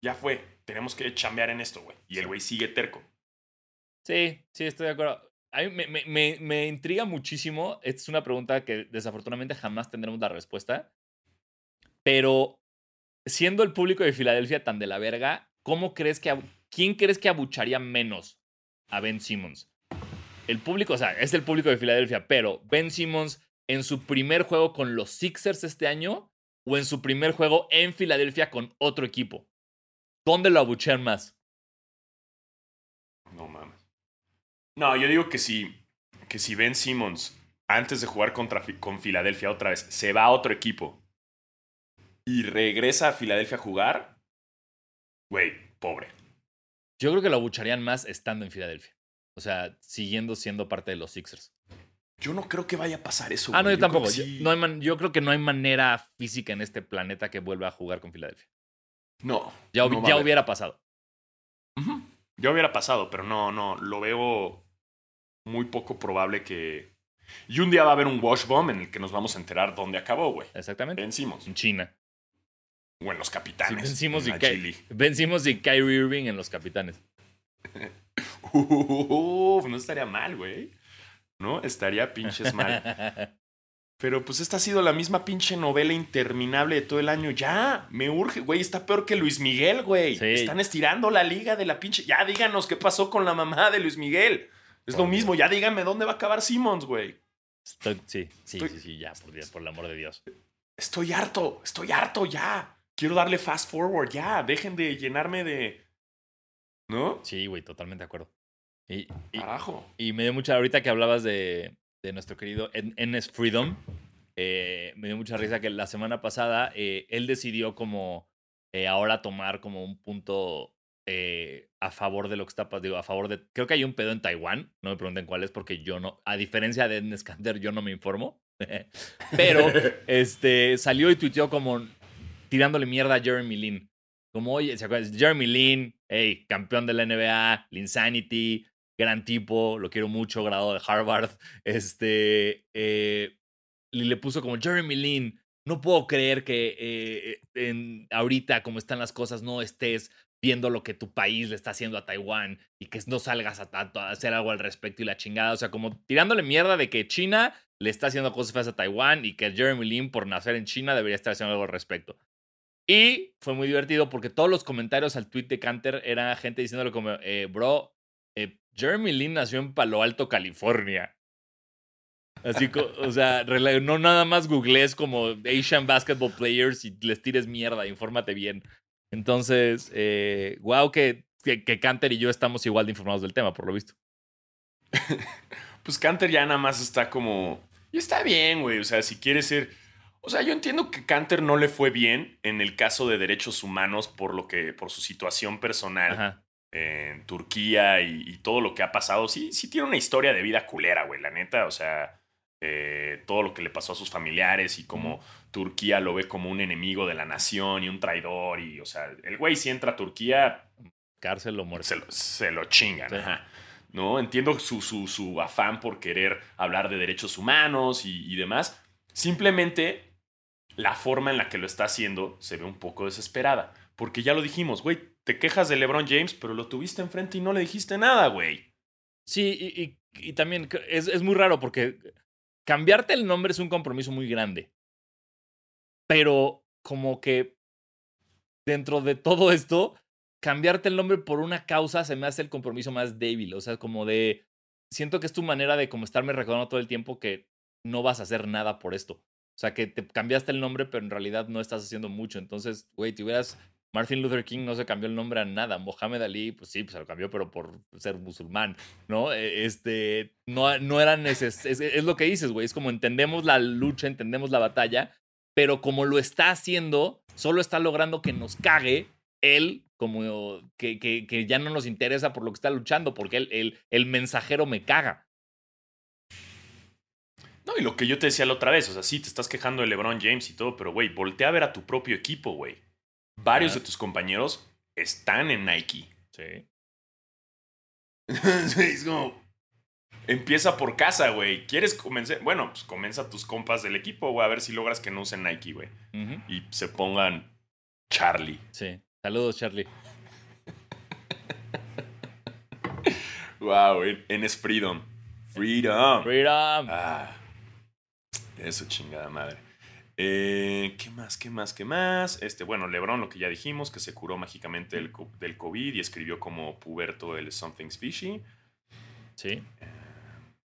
ya fue. Tenemos que chambear en esto, güey. Y el güey sigue terco. Sí, sí, estoy de acuerdo. A mí me, me, me, intriga muchísimo. Esta es una pregunta que desafortunadamente jamás tendremos la respuesta. Pero siendo el público de Filadelfia tan de la verga, ¿cómo crees que quién crees que abucharía menos a Ben Simmons? El público, o sea, es el público de Filadelfia, pero Ben Simmons en su primer juego con los Sixers este año o en su primer juego en Filadelfia con otro equipo. ¿Dónde lo abuchean más? No mames. No, yo digo que si, que si Ben Simmons, antes de jugar contra, con Filadelfia otra vez, se va a otro equipo y regresa a Filadelfia a jugar, güey, pobre. Yo creo que lo abucharían más estando en Filadelfia. O sea, siguiendo siendo parte de los Sixers. Yo no creo que vaya a pasar eso. Ah, no, yo, tampoco. Yo, no yo, creo que no hay manera física en este planeta que vuelva a jugar con Filadelfia. No. Ya, ya hubiera pasado. Ya hubiera pasado, pero no, no. Lo veo muy poco probable que. Y un día va a haber un wash bomb en el que nos vamos a enterar dónde acabó, güey. Exactamente. Vencimos. En China. O en los capitanes. vencimos, y vencimos y Kyrie Irving en los capitanes. no estaría mal, güey. ¿No? Estaría pinches mal. Pero pues esta ha sido la misma pinche novela interminable de todo el año. Ya, me urge, güey. Está peor que Luis Miguel, güey. Están estirando la liga de la pinche. Ya díganos qué pasó con la mamá de Luis Miguel. Es lo mismo. Ya díganme dónde va a acabar Simmons, güey. sí, sí, sí, sí, ya, por, por el amor de Dios. Estoy harto, estoy harto ya. Quiero darle fast forward, ya. Dejen de llenarme de. ¿No? Sí, güey, totalmente de acuerdo. Y, Carajo. Y me dio mucha, ahorita que hablabas de, de nuestro querido Enes Freedom, eh, me dio mucha risa que la semana pasada eh, él decidió como eh, ahora tomar como un punto a favor de lo que está pasando, digo, a favor de, creo que hay un pedo en Taiwán, no me pregunten cuál es porque yo no, a diferencia de Enes Kanter, yo no me informo, pero este, salió y tuiteó como tirándole mierda a Jeremy Lin. Como, oye, ¿se acuerdan? Jeremy Lin, hey, campeón de la NBA, Linsanity, gran tipo, lo quiero mucho, grado de Harvard. Este, eh, le puso como Jeremy Lin, no puedo creer que eh, en, ahorita, como están las cosas, no estés viendo lo que tu país le está haciendo a Taiwán y que no salgas a, a, hacer algo al respecto y la chingada. O sea, como tirándole mierda de que China le está haciendo cosas feas a Taiwán y que Jeremy Lin, por nacer en China, debería estar haciendo algo al respecto. Y fue muy divertido porque todos los comentarios al tweet de Canter eran gente diciéndole como, eh, bro, eh, Jeremy Lin nació en Palo Alto, California. Así, o sea, no nada más googlees como Asian Basketball Players y les tires mierda, infórmate bien. Entonces, eh, wow que, que, que Canter y yo estamos igual de informados del tema, por lo visto. pues Canter ya nada más está como... Y está bien, güey. O sea, si quiere ser o sea, yo entiendo que Canter no le fue bien en el caso de derechos humanos por lo que, por su situación personal en Turquía y, todo lo que ha pasado. Sí, sí tiene una historia de vida culera, güey, la neta. O sea, eh, todo lo que le pasó a sus familiares y como Turquía lo ve como un enemigo de la nación y un traidor. Y, o sea, el güey si entra a Turquía. Cárcel o muerte. Se lo, se lo chingan. ¿No? Entiendo su, su, su, afán por querer hablar de derechos humanos y, y demás. Simplemente la forma en la que lo está haciendo se ve un poco desesperada. Porque ya lo dijimos, güey, te quejas de LeBron James, pero lo tuviste enfrente y no le dijiste nada, güey. Sí, y, también es, es muy raro porque cambiarte el nombre es un compromiso muy grande. Pero como que dentro de todo esto, cambiarte el nombre por una causa se me hace el compromiso más débil. O sea, como de. Siento que es tu manera de como estarme recordando todo el tiempo que no vas a hacer nada por esto. O sea, que te cambiaste el nombre, pero en realidad no estás haciendo mucho. Entonces, güey, te hubieras. Martin Luther King no se cambió el nombre a nada. Mohamed Ali, pues sí, pues se lo cambió, pero por ser musulmán, ¿no? Eh, Este, no, no era necesario. Es, lo que dices, güey. Es como entendemos la lucha, entendemos la batalla, pero como lo está haciendo, solo está logrando que nos cague él, como que, que, que ya no nos interesa por lo que está luchando, porque el, el mensajero me caga. No, y lo que yo te decía la otra vez, o sea, sí, te estás quejando de LeBron James y todo, pero güey, voltea a ver a tu propio equipo, güey. Varios Ah. de tus compañeros están en Nike. Sí. Es como. Empieza por casa, güey. ¿Quieres comenzar? Bueno, pues comienza tus compas del equipo, güey, a ver si logras que no usen Nike, güey. Y se pongan Charlie. Sí. Saludos, Charlie. Wow, en es Freedom. Freedom. Freedom. Ah, eso chingada madre. Eh, ¿Qué más? ¿Qué más? ¿Qué más? Este, bueno, LeBron, lo que ya dijimos, que se curó mágicamente del, del COVID y escribió como puberto el Something's Fishy. Sí.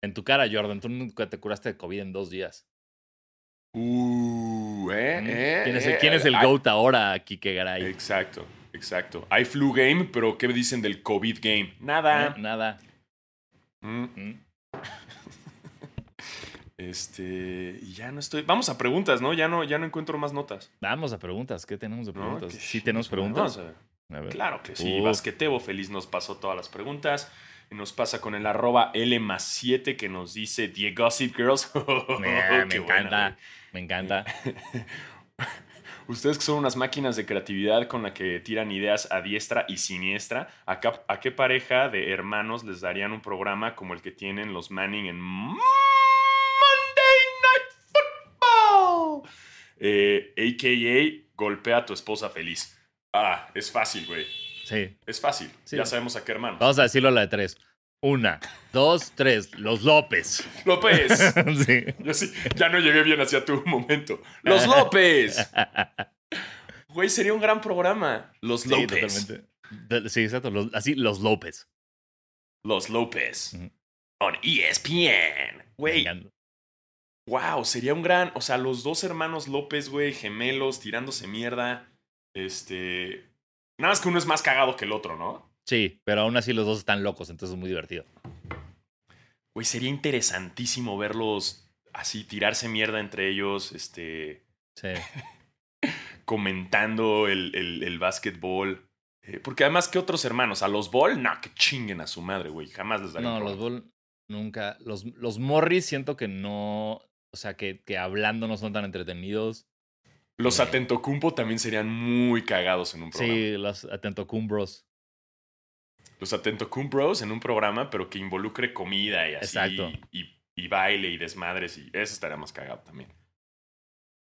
En tu cara, Jordan, tú nunca te curaste de COVID en dos días. Uh, eh, Mm. eh, ¿Quién es el, quién es el ay, GOAT ahora, Kike Garay? Exacto, exacto. Hay flu game, pero ¿qué dicen del COVID game? Nada. Eh, Nada. Mm, Mm. Este, y ya no estoy. Vamos a preguntas, ¿no? Ya no, ya no encuentro más notas. Vamos a preguntas. ¿Qué tenemos de ¿no? preguntas? Que- ¿Sí tenemos preguntas? a- ver. Claro que sí. Uf. Basquetebo Feliz nos pasó todas las preguntas. Y nos pasa con el arroba L más 7 que nos dice The Gossip Girls. Me buena, encanta. Me encanta. Ustedes que son unas máquinas de creatividad con la que tiran ideas a diestra y siniestra, ¿a, a qué pareja de hermanos les darían un programa como el que tienen los Manning en Eh, AKA, golpea a tu esposa feliz. Ah, es fácil, güey. Sí. Es fácil. Sí. Ya sabemos a qué hermano. Vamos a decirlo a la de tres. Una, dos, tres. Los López. López. sí. Yo sí, ya no llegué bien hacia tu momento. Los López. Güey, sería un gran programa. Los Sí, López. totalmente. De- Sí, exacto. Los- así, los López. Los López. Ujú. On ESPN. Güey. Wow, sería un gran. O sea, los dos hermanos López, güey, gemelos, tirándose mierda. Este. Nada más que uno es más cagado que el otro, ¿no? Sí, pero aún así los dos están locos, entonces es muy divertido. Güey, sería interesantísimo verlos así, tirarse mierda entre ellos, este. Sí. comentando el, el, el básquetbol. Eh, porque además, ¿qué otros hermanos? A los Ball, no, que chinguen a su madre, güey. Jamás les daría No, los. Bull nunca. Los, los Morris siento que no. O sea, que, que hablando no son tan entretenidos. Los eh. Atentocumpo también serían muy cagados en un programa. Sí, los Atento Cumbros. Los Atentocum-Bros en un programa, pero que involucre comida y así. Exacto. Y, y baile y desmadres. Y eso estaría más cagado también.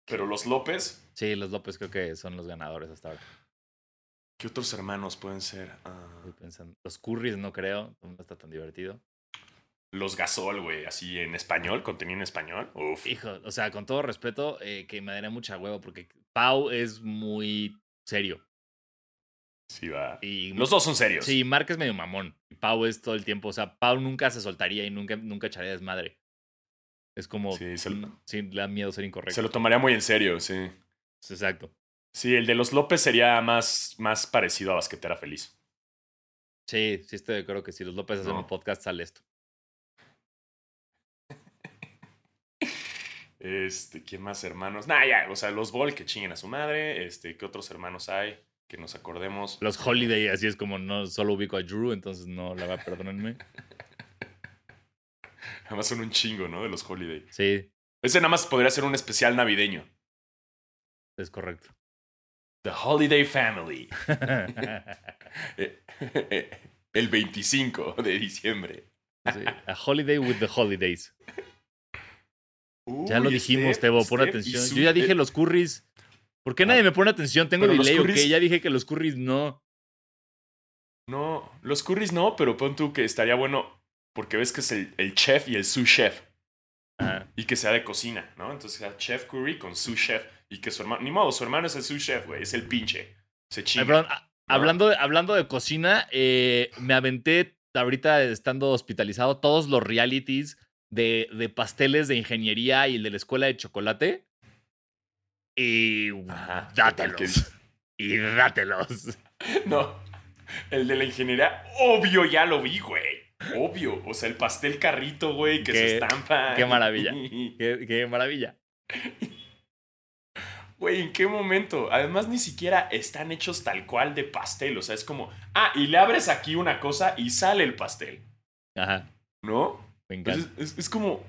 Pero los López, Sí, los López creo que son los ganadores hasta ahora. ¿qué otros hermanos pueden ser? Ah, Estoy pensando. Los Currys no creo, no está tan divertido. Los Gasol, güey, así en español, contenido en español. Uf. Hijo, o sea, con todo respeto, eh, que me daría mucha huevo porque Pau es muy serio. Sí, va. Y Los dos son serios. Sí, Mark es medio mamón. Y Pau es todo el tiempo. O sea, Pau nunca se soltaría y nunca, nunca echaría desmadre. Es como. Sí, se lo- sí, le da miedo ser incorrecto. Se lo tomaría muy en serio, sí. Exacto. Sí, el de los López sería más, más parecido a Basquetera Feliz. Sí, sí, estoy de acuerdo que si los López hacen No. un podcast, sale esto. Este, ¿quién más hermanos? Nah, ya, o sea, los Ball que chinguen a su madre. Este, ¿qué otros hermanos hay? Que nos acordemos. Los Holiday, así es como no solo ubico a Drew, entonces no la va, perdónenme. Además son un chingo, ¿no? De los Holiday. Sí, Ese nada más podría ser un especial navideño. es correcto. The Holiday Family. Eh, El 25 de diciembre. Sí, A Holiday with the Holidays. Ya lo dijimos, Tebo, pon atención. Yo ya dije los curries. ¿Por qué Ah, nadie me pone atención? Tengo delay, ¿o curries-? Ya dije que los curries no. No, los curries no, pero pon tú que estaría bueno porque ves que es el, el chef y el sous chef. Ajá. Y que sea de cocina, ¿no? Entonces sea Chef Curry con sous chef. Y que su hermano. Ni modo, su hermano es el sous chef, güey. Es el pinche. Se Ay, chinga. perdón, a- hablando, de, hablando de cocina, eh, me aventé ahorita estando hospitalizado todos los realities de, de pasteles de ingeniería y el de la escuela de chocolate. Y Ajá, dátelos. Y dátelos. No. El de la ingeniería, obvio, ya lo vi, güey. Obvio. O sea, el pastel carrito, güey, que se estampa. qué maravilla. Qué, qué maravilla. Güey, ¿en qué momento? Además, ni siquiera están hechos tal cual de pastel. O sea, es como, ah, y le abres aquí una cosa y sale el pastel. Ajá, ¿No? Me encanta. es, es como.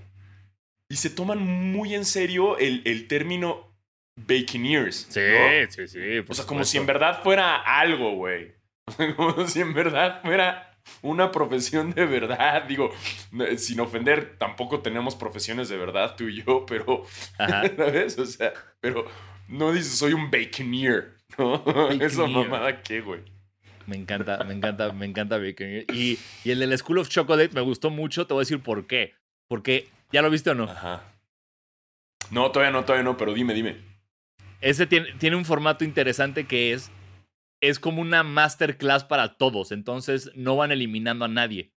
Y se toman muy en serio el, el término Baconeers. Sí, ¿no? sí, sí. O sea, como si en verdad fuera algo, güey. Como si en verdad fuera una profesión de verdad. Digo, sin ofender, tampoco tenemos profesiones de verdad, tú y yo, pero. Ajá. ¿Sabes? O sea, pero no dices, soy un Baconeer, ¿no? Eso mamada, ¿qué, güey? Me encanta, me encanta, me encanta Bacon. Y, y el del School of Chocolate me gustó mucho. Te voy a decir por qué. Porque, ¿ya lo viste o no? Ajá. No, todavía no, todavía no, pero dime, dime. Ese tiene, tiene un formato interesante que es, es como una masterclass para todos, entonces no van eliminando a nadie.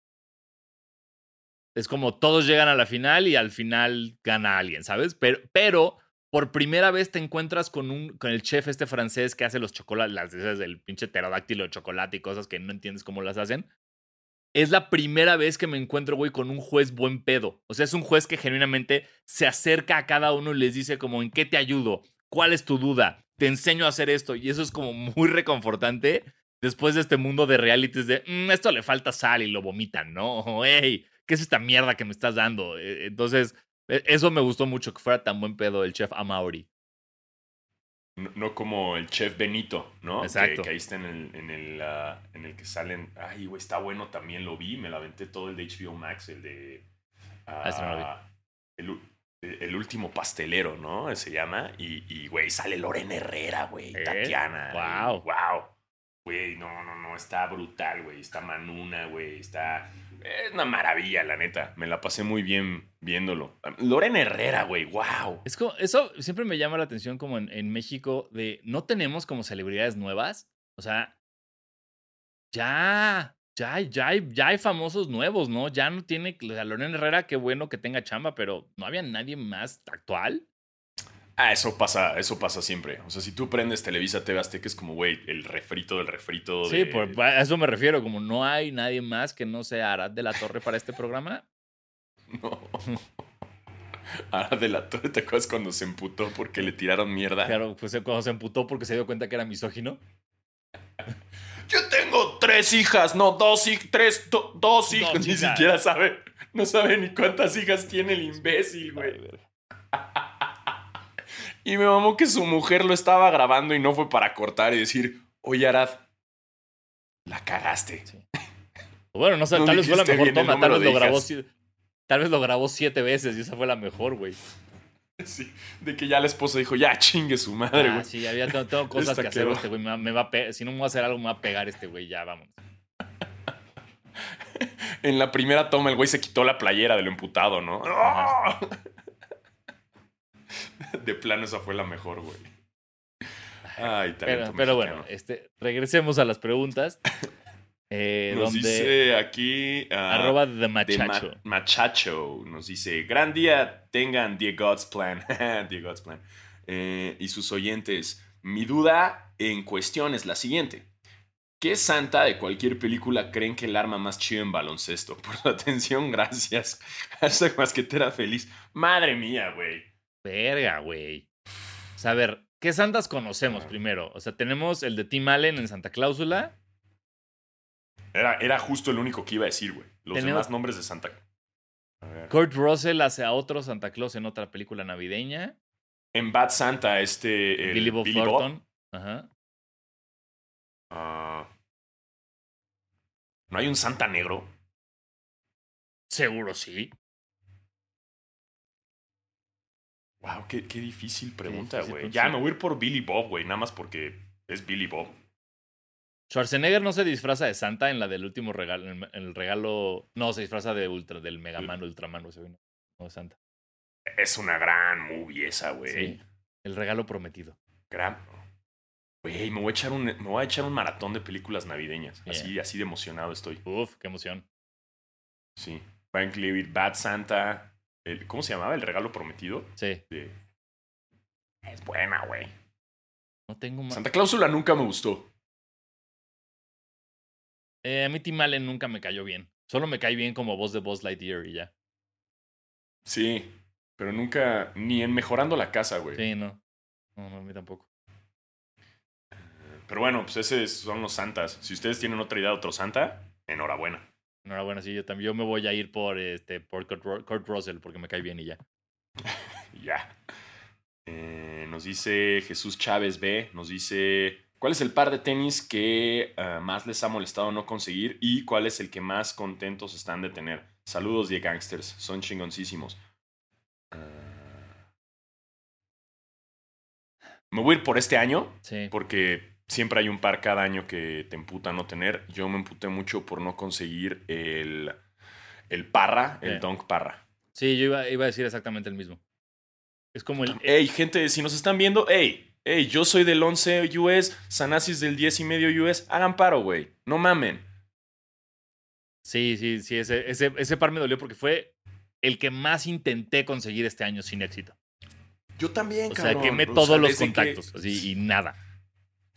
Es como todos llegan a la final y al final gana alguien, ¿sabes? Pero, pero por primera vez te encuentras con, un, con el chef este francés que hace los chocolates, las del pinche pterodáctilo de chocolate y cosas que no entiendes cómo las hacen. Es la primera vez que me encuentro, güey, con un juez buen pedo. O sea, es un juez que genuinamente se acerca a cada uno y les dice como, ¿en qué te ayudo? ¿Cuál es tu duda? Te enseño a hacer esto. Y eso es como muy reconfortante después de este mundo de realities de, "Mm, esto le falta sal y lo vomitan, ¿no? O, hey, ¿qué es esta mierda que me estás dando? Eh, Entonces, e- eso me gustó mucho, que fuera tan buen pedo el chef Amauri. No, no como el chef Benito, ¿no? Que- Exacto. Que, ahí está en el, en, el, ah, en el que salen. Ay, güey, está bueno también, lo vi. Me lo aventé todo el de HBO Max, el de. ah, vi. el, último pastelero, ¿no? Se llama. Y, y, güey, sale Lorena Herrera, güey. ¿Eh? Tatiana. Guau. Wow. Güey, no, no, no. Está brutal, güey. Está Manuna, güey. Está. Es una maravilla, la neta. Me la pasé muy bien viéndolo. Lorena Herrera, güey. Wow. Es como, eso siempre me llama la atención como en, en México de no tenemos como celebridades nuevas. O sea, ya, ya, ya, hay, ya hay famosos nuevos, ¿no? Ya no tiene, o sea, Lorena Herrera, qué bueno que tenga chamba, pero no había nadie más actual. Ah, eso pasa, eso pasa siempre. O sea, si tú prendes Televisa TV Azteca es como, güey, el refrito del refrito Sí, por, a eso me refiero, como no hay nadie más que no sea Arad de la Torre para este programa. No. Ahora de la Torre, ¿te acuerdas cuando se emputó porque le tiraron mierda? Claro, pues cuando se emputó porque se dio cuenta que era misógino. Yo tengo tres hijas, no, dos hijas, tres, do- dos hijas. Ni siquiera sabe, no sabe ni cuántas hijas tiene el imbécil, güey. Y me mamó que su mujer lo estaba grabando y no fue para cortar y decir, oye, Arad, la cagaste. Bueno, no sé, No tal vez fue la mejor toma, tal vez lo grabó, tal vez lo grabó siete veces y esa fue la mejor, güey. Sí, de que ya la esposa dijo, ya chingue su madre, Ah, güey. sí, había tengo, tengo cosas Esta que hacer este güey. Me va, me va a si no me va a hacer algo, me va a pegar este güey. Ya, vamos. En la primera toma el güey se quitó la playera de lo emputado, ¿no? De plano esa fue la mejor, güey. Ay, Pero, pero bueno, este, regresemos a las preguntas. Eh, Nos donde dice aquí... ah, arroba de de machacho. Ma- Machacho nos dice, gran día tengan The God's Plan. The God's Plan. Eh, y sus oyentes, mi duda en cuestión es la siguiente. ¿Qué santa de cualquier película creen que el arma más chido en baloncesto? Por su atención, gracias. Hashtag masquetera feliz. Madre mía, güey. Verga, güey. O sea, a ver, ¿qué santas conocemos primero? O sea, tenemos el de Tim Allen en Santa Cláusula. Era, era justo el único que iba a decir, güey. Los Tenemos- demás nombres de Santa... Kurt Russell hace a otro Santa Claus en otra película navideña. En Bad Santa, este... el Billy Bob Billy Bob, Thornton. Ajá. ah, ¿No hay un Santa negro? Seguro sí. Wow, qué, qué difícil pregunta, güey. Ya me voy a ir por Billy Bob, güey. Nada más porque es Billy Bob. Schwarzenegger no se disfraza de Santa en la del último regalo, en el regalo, no, se disfraza de Ultra, del Megaman, Ultraman, ese no, no Santa. Es una gran movie esa, güey. Sí, el regalo prometido. Gran. Güey, me voy a echar un, me voy a echar un maratón de películas navideñas. Así, así de emocionado estoy. Uf, qué emoción. Sí. Frank Leavitt, Bad Santa. ¿Cómo se llamaba? ¿El regalo prometido? Sí. Es buena, güey. No tengo más. Santa Cláusula nunca me gustó. Eh, a mí Tim Allen nunca me cayó bien. Solo me cae bien como voz de Buzz Lightyear y ya. Sí, pero nunca, ni en mejorando la casa, güey. Sí, no. No, no, a mí tampoco. Pero bueno, pues esos son los santas. Si ustedes tienen otra idea de otro santa, enhorabuena. Enhorabuena, sí, yo también. Yo me voy a ir por este por Kurt, Russell porque me cae bien y ya. ya. Eh, nos dice Jesús Chávez B. Nos dice. ¿Cuál es el par de tenis que ah, más les ha molestado no conseguir? Y cuál es el que más contentos están de tener? Saludos de gangsters. Son chingoncísimos. Ah. me voy a ir por este año. Sí. Porque siempre hay un par cada año que te emputa no tener. Yo me emputé mucho por no conseguir el, el Parra, el Dunk Parra. Sí, yo iba, iba, a decir exactamente el mismo. Es como el. Ey, gente, si nos están viendo, ey, ey, yo soy del 11 US, Sanasis del 10 y medio US. Hagan paro, güey. No mamen. Sí, sí, sí. Ese, ese, ese par me dolió porque fue el que más intenté conseguir este año sin éxito. Yo también, o sea, quemé todos los contactos así, y nada.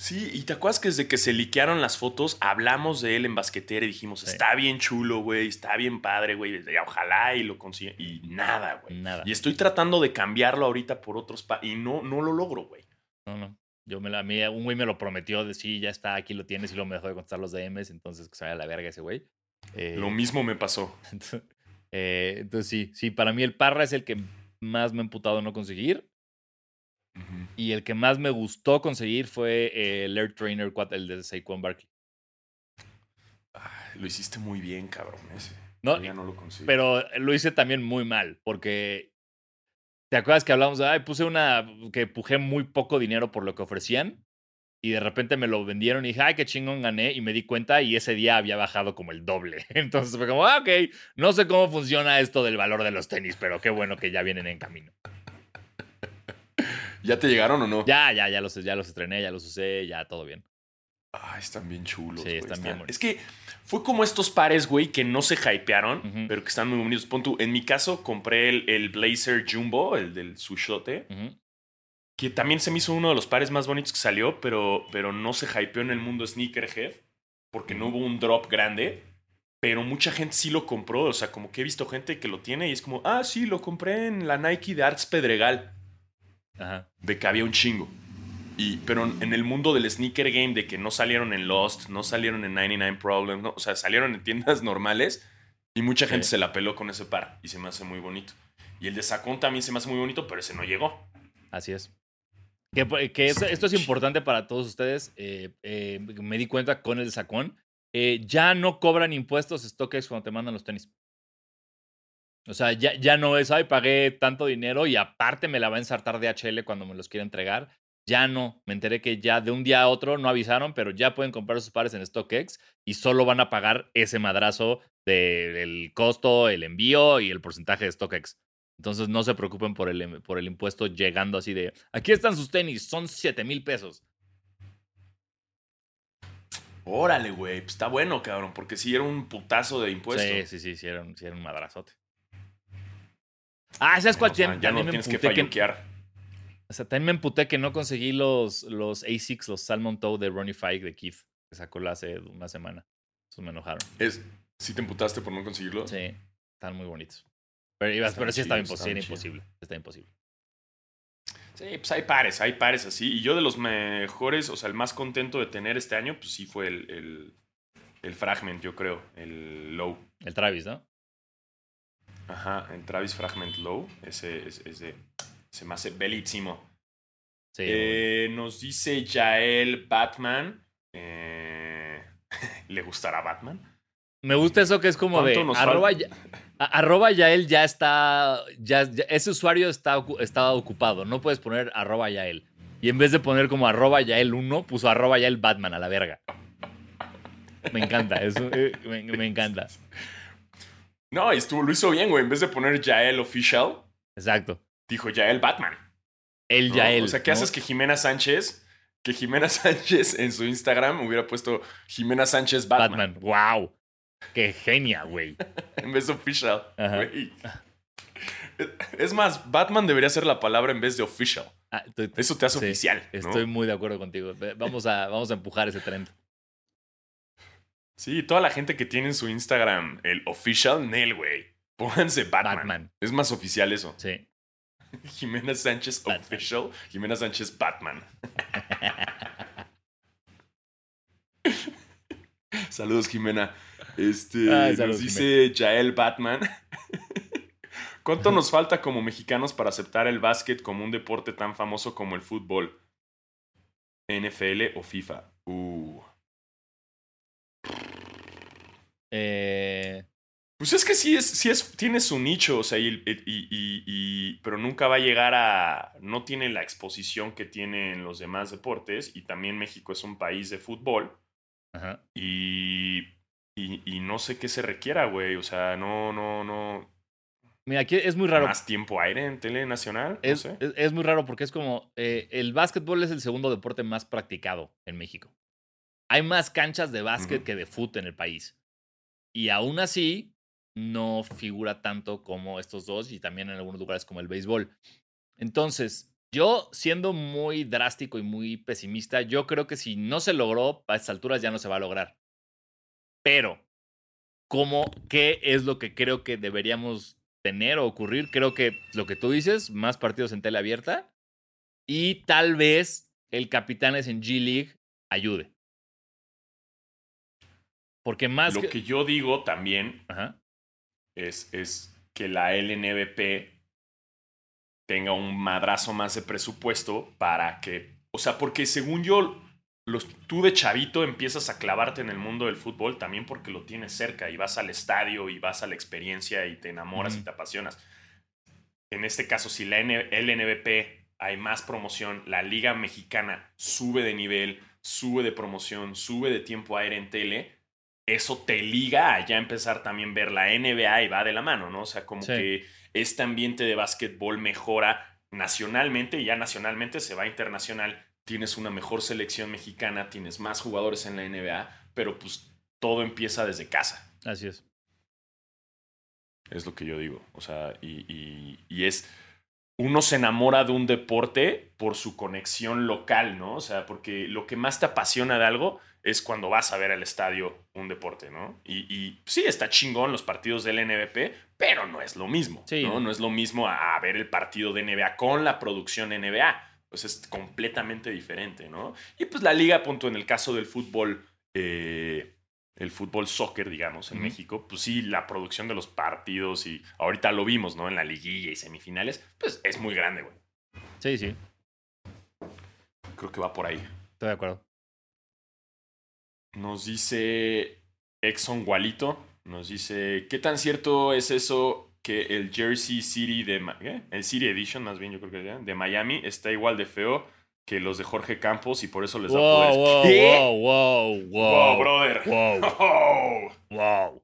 Sí, y te acuerdas que desde que se liquearon las fotos, hablamos de él en basquetera y dijimos, está bien chulo, güey, está bien padre, güey, ojalá y lo consiga. Y nada, güey. Nada. Y estoy tratando de cambiarlo ahorita por otros pa y no, no lo logro, güey. No, no. Yo me la, a mí un güey me lo prometió de sí, ya está, aquí lo tienes y luego me dejó de contestar los DMs, entonces que se vaya a la verga ese güey. Eh, lo mismo me pasó. Eh, entonces, sí, sí, para mí el Parra es el que más me ha emputado no conseguir. Y el que más me gustó conseguir fue el Air Trainer, el de Saquon Barkley. lo hiciste muy bien, cabrón, ese. No, ya no lo conseguí. Pero lo hice también muy mal, porque ¿te acuerdas que hablamos de, ay, puse una, que pujé muy poco dinero por lo que ofrecían? Y de repente me lo vendieron y dije, ay, qué chingón gané. Y me di cuenta y ese día había bajado como el doble. Entonces fue como, ah, ok, no sé cómo funciona esto del valor de los tenis, pero qué bueno que ya vienen en camino. ¿Ya te llegaron o no? Ya, ya, ya los, ya los estrené, ya los usé, ya todo bien. Ah, están bien chulos. Sí, están, bien Es que fue como estos pares, güey, que no se hypearon, pero que están muy bonitos. Pon en mi caso, compré el, el Blazer Jumbo, el del Sushote, que también se me hizo uno de los pares más bonitos que salió, pero, pero no se hypeó en el mundo sneakerhead, porque no hubo un drop grande. Pero mucha gente sí lo compró, o sea, como que he visto gente que lo tiene y es como, ah, sí, lo compré en la Nike de Arts Pedregal de que había un chingo. Y, pero en el mundo del sneaker game, de que no salieron en Lost, no salieron en 99 Problems, no, o sea, salieron en tiendas normales y mucha gente se la peló con ese par y se me hace muy bonito. Y el de Sacón también se me hace muy bonito, pero ese no llegó. Así es. Que, que esto, es importante para todos ustedes. Eh, eh, me di cuenta con el de Sacón. Eh, ya no cobran impuestos StockX cuando te mandan los tenis. O sea, ya, ya no es, ay, pagué tanto dinero y aparte me la va a ensartar DHL cuando me los quiera entregar. Ya no. Me enteré que ya de un día a otro no avisaron, pero ya pueden comprar sus pares en StockX y solo van a pagar ese madrazo del costo, el envío y el porcentaje de StockX. Entonces no se preocupen por el, por el impuesto llegando así de, aquí están sus tenis, son 7 mil pesos. Órale, güey, pues está bueno, cabrón, porque si era un putazo de impuesto. Sí, sí, sí, sí, era un, sí era un madrazote. Ah, ¿sabes cuál? Ya, ya no tienes que falluquear. O sea, también me emputé que no conseguí los, los ASICs, los Salmon Toe de Ronnie Fike de Keith, que sacó hace una semana. Eso me enojaron. Es, ¿Sí te emputaste por no conseguirlos? Sí, están muy bonitos. Pero, pero sí estaba imposible, imposible. Está imposible. Sí, pues hay pares, hay pares así. Y yo de los mejores, o sea, el más contento de tener este año, pues sí fue el, el, el Fragment, yo creo, el Low. El Travis, ¿no? Ajá, en Travis Fragment Low. Ese es, de. Se me hace bellísimo. Sí, eh, nos dice Yael Batman. Eh, ¿Le gustará Batman? Me gusta eso que es como de arroba, ya, arroba Yael ya está, ya, ese usuario está, estaba ocupado, no puedes poner arroba Yael. Y en vez de poner como arroba Yael 1, puso arroba Yael Batman a la verga. Me encanta, eso eh, me, me encanta. No, y estuvo, lo hizo bien, güey. En vez de poner Yael Official, Exacto. dijo Yael Batman. Él ¿no? ya él. O sea, ¿qué ¿no? haces que Jimena Sánchez, que Jimena Sánchez en su Instagram hubiera puesto Jimena Sánchez Batman, Batman. Wow. Qué genia, güey. en vez de official? Güey. Es más, Batman debería ser la palabra en vez de official. Ah, estoy- Eso te hace sí, oficial. ¿no? Estoy muy de acuerdo contigo. Vamos a, vamos a empujar ese tren. Sí, toda la gente que tiene en su Instagram el official Nel, güey. Pónganse Batman. Batman. Es más oficial eso. Sí. Jimena Sánchez Batman. official, Jimena Sánchez Batman. Saludos, Jimena. Este, Ay, nos dice Jael Batman. ¿Cuánto nos falta como mexicanos para aceptar el básquet como un deporte tan famoso como el fútbol? NFL o FIFA. Uh. Eh, Pues es que sí es, sí es, tiene su nicho, o sea, y, y- y- y- pero nunca va a llegar a, no tiene la exposición que tienen los demás deportes, y también México es un país de fútbol, ajá. y, no sé qué se requiera, güey, o sea, no, no, no, Mira, aquí es muy raro. más tiempo aire en tele nacional, no Es, sé. es- es muy raro porque es como eh, el básquetbol es el segundo deporte más practicado en México. Hay más canchas de básquet que de fútbol en el país. Y aún así, no figura tanto como estos dos y también en algunos lugares como el béisbol. Entonces, yo siendo muy drástico y muy pesimista, yo creo que si no se logró, a estas alturas ya no se va a lograr. Pero, ¿cómo, qué es lo que creo que deberíamos tener o ocurrir? Creo que lo que tú dices, más partidos en tele abierta y tal vez el Capitanes en G League ayude. Porque más Lo que yo digo también Ajá. es, es que la LNBP tenga un madrazo más de presupuesto para que, o sea, porque según yo, los, tú de chavito empiezas a clavarte en el mundo del fútbol también porque lo tienes cerca y vas al estadio y vas a la experiencia y te enamoras y te apasionas. En este caso, si la LNBP hay más promoción, la Liga Mexicana sube de nivel, sube de promoción, sube de tiempo aire en tele, eso te liga a ya empezar también ver la NBA y va de la mano, ¿no? O sea, como Sí. que este ambiente de básquetbol mejora nacionalmente y ya nacionalmente se va internacional. Tienes una mejor selección mexicana, tienes más jugadores en la NBA, pero pues todo empieza desde casa. Así es. Es lo que yo digo. O sea, y, y- y es. Uno se enamora de un deporte por su conexión local, ¿no? O sea, porque lo que más te apasiona de algo es cuando vas a ver al estadio un deporte, ¿no? Y, y sí, está chingón los partidos del NBP, pero no es lo mismo, Sí. ¿no? No es lo mismo a, a ver el partido de NBA con la producción NBA. Pues es completamente diferente, ¿no? Y pues la liga, punto, en el caso del fútbol, eh, el fútbol soccer, digamos, en. México, pues sí, la producción de los partidos y ahorita lo vimos, ¿no? En la liguilla y semifinales, pues es muy grande, güey. Sí, sí. Creo que va por ahí. Estoy de acuerdo. Nos dice Exxon Gualito, nos dice, ¿qué tan cierto es eso que el Jersey City de... ¿qué? El City Edition, más bien yo creo que de Miami está igual de feo que los de Jorge Campos y por eso les da Wow, poderes? wow, ¿Qué? wow, wow, wow. Wow, brother. Wow, Oh, wow.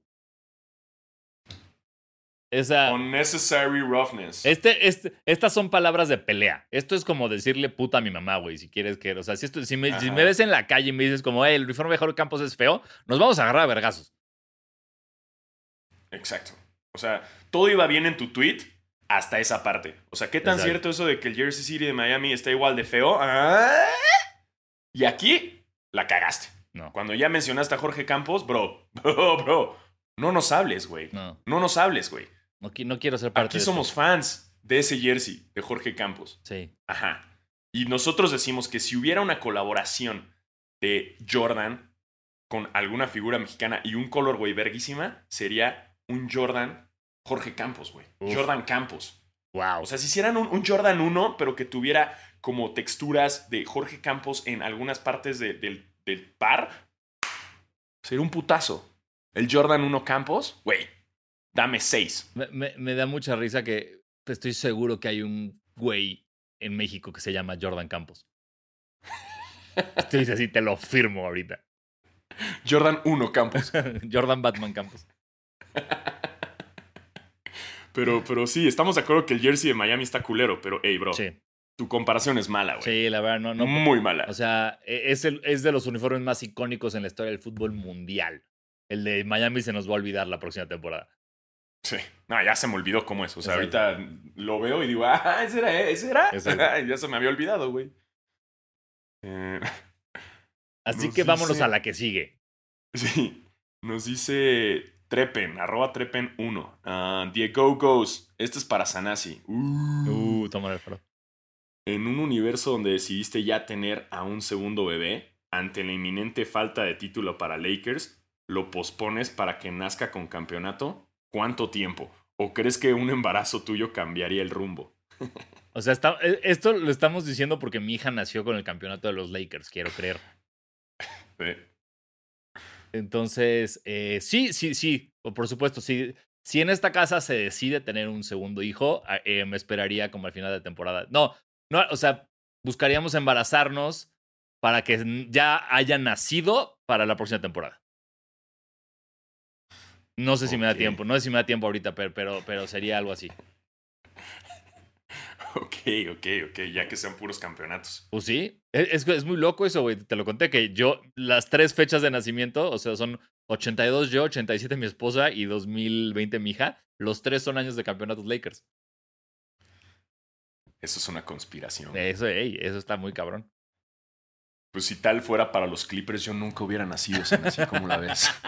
Esa. unnecessary roughness. Este, este, estas son palabras de pelea. Esto es como decirle puta a mi mamá, güey, si quieres que. O sea, si, esto, si, me, si Ajá. me ves en la calle y me dices como, hey, el uniforme de Jorge Campos es feo, nos vamos a agarrar a vergazos. Exacto. O sea, todo iba bien en tu tweet hasta esa parte. O sea, ¿qué tan Exacto. cierto eso de que el Jersey City de Miami está igual de feo? ¿Ah? Y aquí la cagaste. No. Cuando ya mencionaste a Jorge Campos, bro, bro, bro, no nos hables, güey. No, No nos hables, güey. no, qui- no quiero ser parte Aquí de somos esto. fans de ese jersey de Jorge Campos. Sí. Ajá. Y nosotros decimos que si hubiera una colaboración de Jordan con alguna figura mexicana y un color, güey, verguísima, sería un Jordan Jorge Campos, güey. Uf. Jordan Campos. Wow. O sea, si hicieran un, un Jordan 1, pero que tuviera como texturas de Jorge Campos en algunas partes de- del, del par, sería un putazo. El Jordan 1 Campos, güey, dame 6. me, me- me da mucha risa que estoy seguro que hay un güey en México que se llama Jordan Campos. Estoy así, te lo firmo ahorita. Jordan 1 Campos. Jordan Batman Campos. Pero, pero sí, estamos de acuerdo que el jersey de Miami está culero, pero hey, bro. Sí. Tu comparación es mala, güey. Sí, la verdad, no, no. Muy mala. O sea, e, es, el, es de los uniformes más icónicos en la historia del fútbol mundial. El de Miami se nos va a olvidar la próxima temporada. Sí. No, ya se me olvidó cómo es. O sea, ahorita lo veo y digo, ah, ese era, ese era. ya se me había olvidado, güey. Eh, Así que vámonos a la que sigue. Sí. Nos dice Trepen, arroba Trepen1. Uh, Diego Goes. Este es para Sanasi. Uh, uh toma el En un universo donde decidiste ya tener a un segundo bebé, ante la inminente falta de título para Lakers, ¿lo pospones para que nazca con campeonato? ¿Cuánto tiempo? ¿O crees que un embarazo tuyo cambiaría el rumbo? o sea, e, esto lo estamos diciendo porque mi hija nació con el campeonato de los Lakers, quiero creer. Entonces, eh, sí, sí, sí, por supuesto, sí. Si en esta casa se decide tener un segundo hijo, eh, me esperaría como al final de temporada. No, no, o sea, buscaríamos embarazarnos para que ya haya nacido para la próxima temporada. No sé si me da tiempo, no sé si me da tiempo ahorita, pero, pero, pero sería algo así. Ok, ok, ok, ya que sean puros campeonatos. Pues sí, es, es, muy loco eso, güey. Te lo conté que yo, las tres fechas de nacimiento, o sea, son 82 yo, 87 mi esposa y 2020 mi hija. Los tres son años de campeonatos Lakers. Eso es una conspiración. Eso, ey, eso está muy cabrón. Pues si tal fuera para los Clippers, yo nunca hubiera nacido, así como la ves.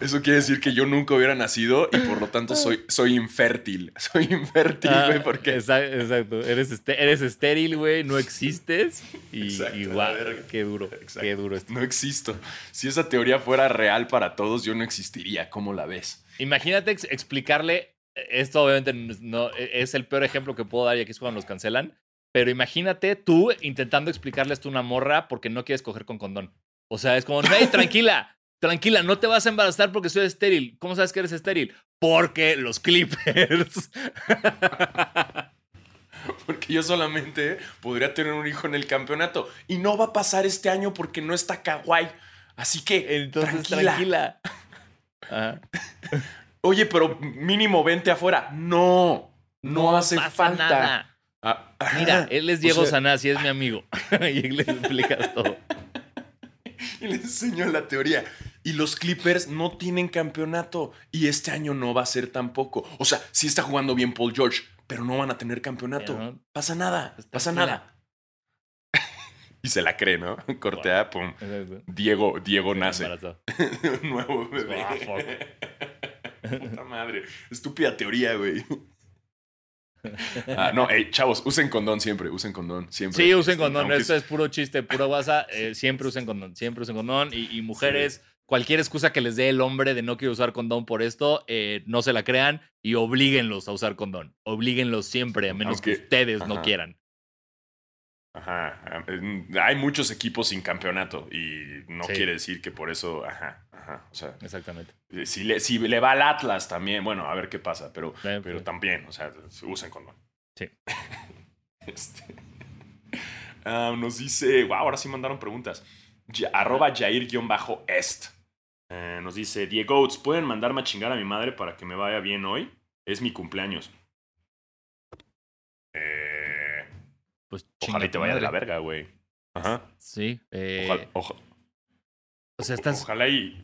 Eso quiere decir que yo nunca hubiera nacido y por lo tanto soy, soy infértil. Soy infértil, güey, ah, porque. Exacto, Eres, eres estéril, güey, no existes. Y, igual, qué duro. Qué duro esto. No existo. Si esa teoría fuera real para todos, yo no existiría. ¿Cómo la ves? Imagínate explicarle. Esto, obviamente, no, e, es el peor ejemplo que puedo dar y aquí es cuando nos cancelan. Pero imagínate tú intentando explicarle esto a una morra porque no quieres coger con condón. O sea, es como, hey, tranquila, Tranquila, no te vas a embarazar porque soy estéril. ¿Cómo sabes que eres estéril? Porque los Clippers. porque yo solamente podría tener un hijo en el campeonato. Y no va a pasar este año porque no está Kawhi. Así que. Entonces, tranquila. Oye, pero mínimo vente afuera. No. No, hace falta. Ah, Mira, él es Diego Sanasi, es mi amigo. y le explicas todo. y le enseño la teoría. Y los Clippers no tienen campeonato. Y este año no va a ser tampoco. O sea, sí está jugando bien Paul George, pero no van a tener campeonato. Pasa nada, pasa nada. y se la cree, ¿no? Cortea, pum. Diego, Diego nace. Nuevo bebé. Puta madre. Estúpida teoría, güey. Ah, no, chavos, usen condón siempre, usen condón siempre. Sí, usen condón, esto es puro chiste, puro WhatsApp. Eh, siempre usen condón, siempre usen condón. Y, mujeres, cualquier excusa que les dé el hombre de no quiero usar condón por esto, eh, no se la crean y oblíguenlos a usar condón. Oblíguenlos siempre, a menos que ustedes no quieran. Ajá. Hay muchos equipos sin campeonato y no quiere decir que por eso. Ajá. Ajá. O sea. Exactamente. Si le, si le va al Atlas también, bueno, a ver qué pasa. Pero, pero pues. también, o sea, usen condón. Sí. este. Ah, nos dice. Wow, ahora sí mandaron preguntas. arroba Jair-est. Eh, nos dice, Diego, ¿pueden mandarme a chingar a mi madre para que me vaya bien hoy? Es mi cumpleaños. Eh, pues Ojalá y te vaya de la verga, güey. Ajá. Sí. Eh, ojalá, o sea, estás... Ojalá y...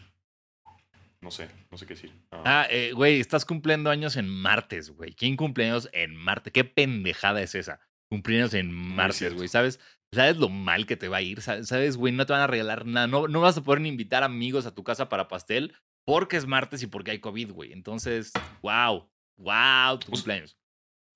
No sé, no sé qué decir. Ah, ah eh, güey, estás cumpliendo años en martes, güey. ¿Quién cumple años en martes? ¿Qué pendejada es esa? Cumpleaños en martes, güey, ¿sabes? ¿Sabes lo mal que te va a ir? ¿Sabes, güey? No te van a regalar nada. No, no vas a poder ni invitar amigos a tu casa para pastel porque es martes y porque hay COVID, güey. Entonces, wow, wow, tu cumpleaños.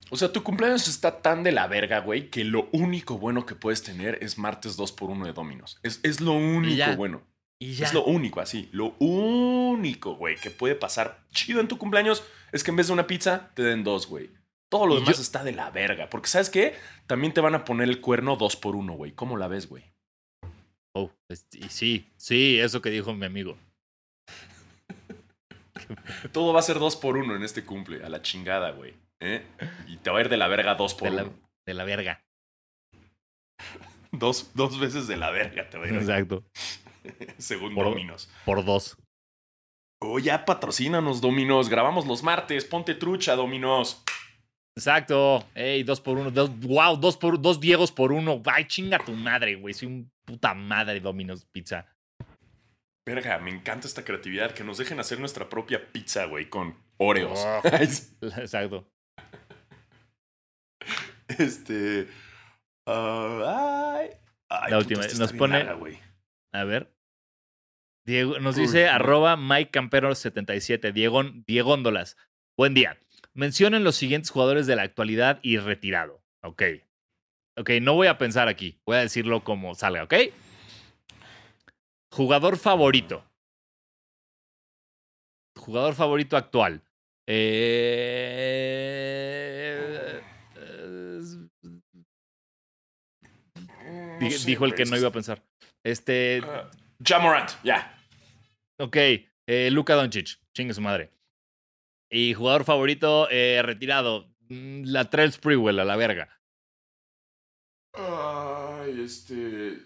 O sea, tu cumpleaños está tan de la verga, güey, que lo único bueno que puedes tener es martes 2 por 1 de Dominos. Es, es lo único bueno. Y ya. Es lo único, así. Lo único, güey, que puede pasar chido en tu cumpleaños es que en vez de una pizza te den dos, güey. Todo lo demás está de la verga. Porque, ¿sabes qué? También te van a poner el cuerno dos por uno, güey. ¿Cómo la ves, güey? Oh, sí, sí, eso que dijo mi amigo. Todo va a ser dos por uno en este cumple. A la chingada, güey. ¿eh? Y te va a ir de la verga dos por de uno. de la verga. dos, dos veces de la verga, te voy a ir. Exacto. Según Por- Dominos. Por dos. Oh, ya patrocínanos, Dominos. Grabamos los martes. Ponte trucha, Dominos. Exacto. Ey, dos por uno. Dos, wow, dos por dos Diegos por uno. Ay, chinga tu madre, güey. Soy un puta madre Domino's Pizza. Verga, me encanta esta creatividad. Que nos dejen hacer nuestra propia pizza, güey, con Oreos. Oh. Exacto. este. ah, ay. Ay, La última, nos pone- larga. A ver. Diego, nos Uy, dice no. arroba Mike Campero 77. Diego, Diegóndolas. Buen día. Mencionen los siguientes jugadores de la actualidad y retirado. Ok. Ok, no voy a pensar aquí. Voy a decirlo como salga, ¿ok? Jugador favorito. Jugador favorito actual. Eh, dijo el que no iba a pensar. Este, Ah, Ja Morant, ya. ok, eh, Luka Doncic, chingue su madre. Y jugador favorito eh, retirado, mm, la Trell Sprewell a la verga. Ay, este.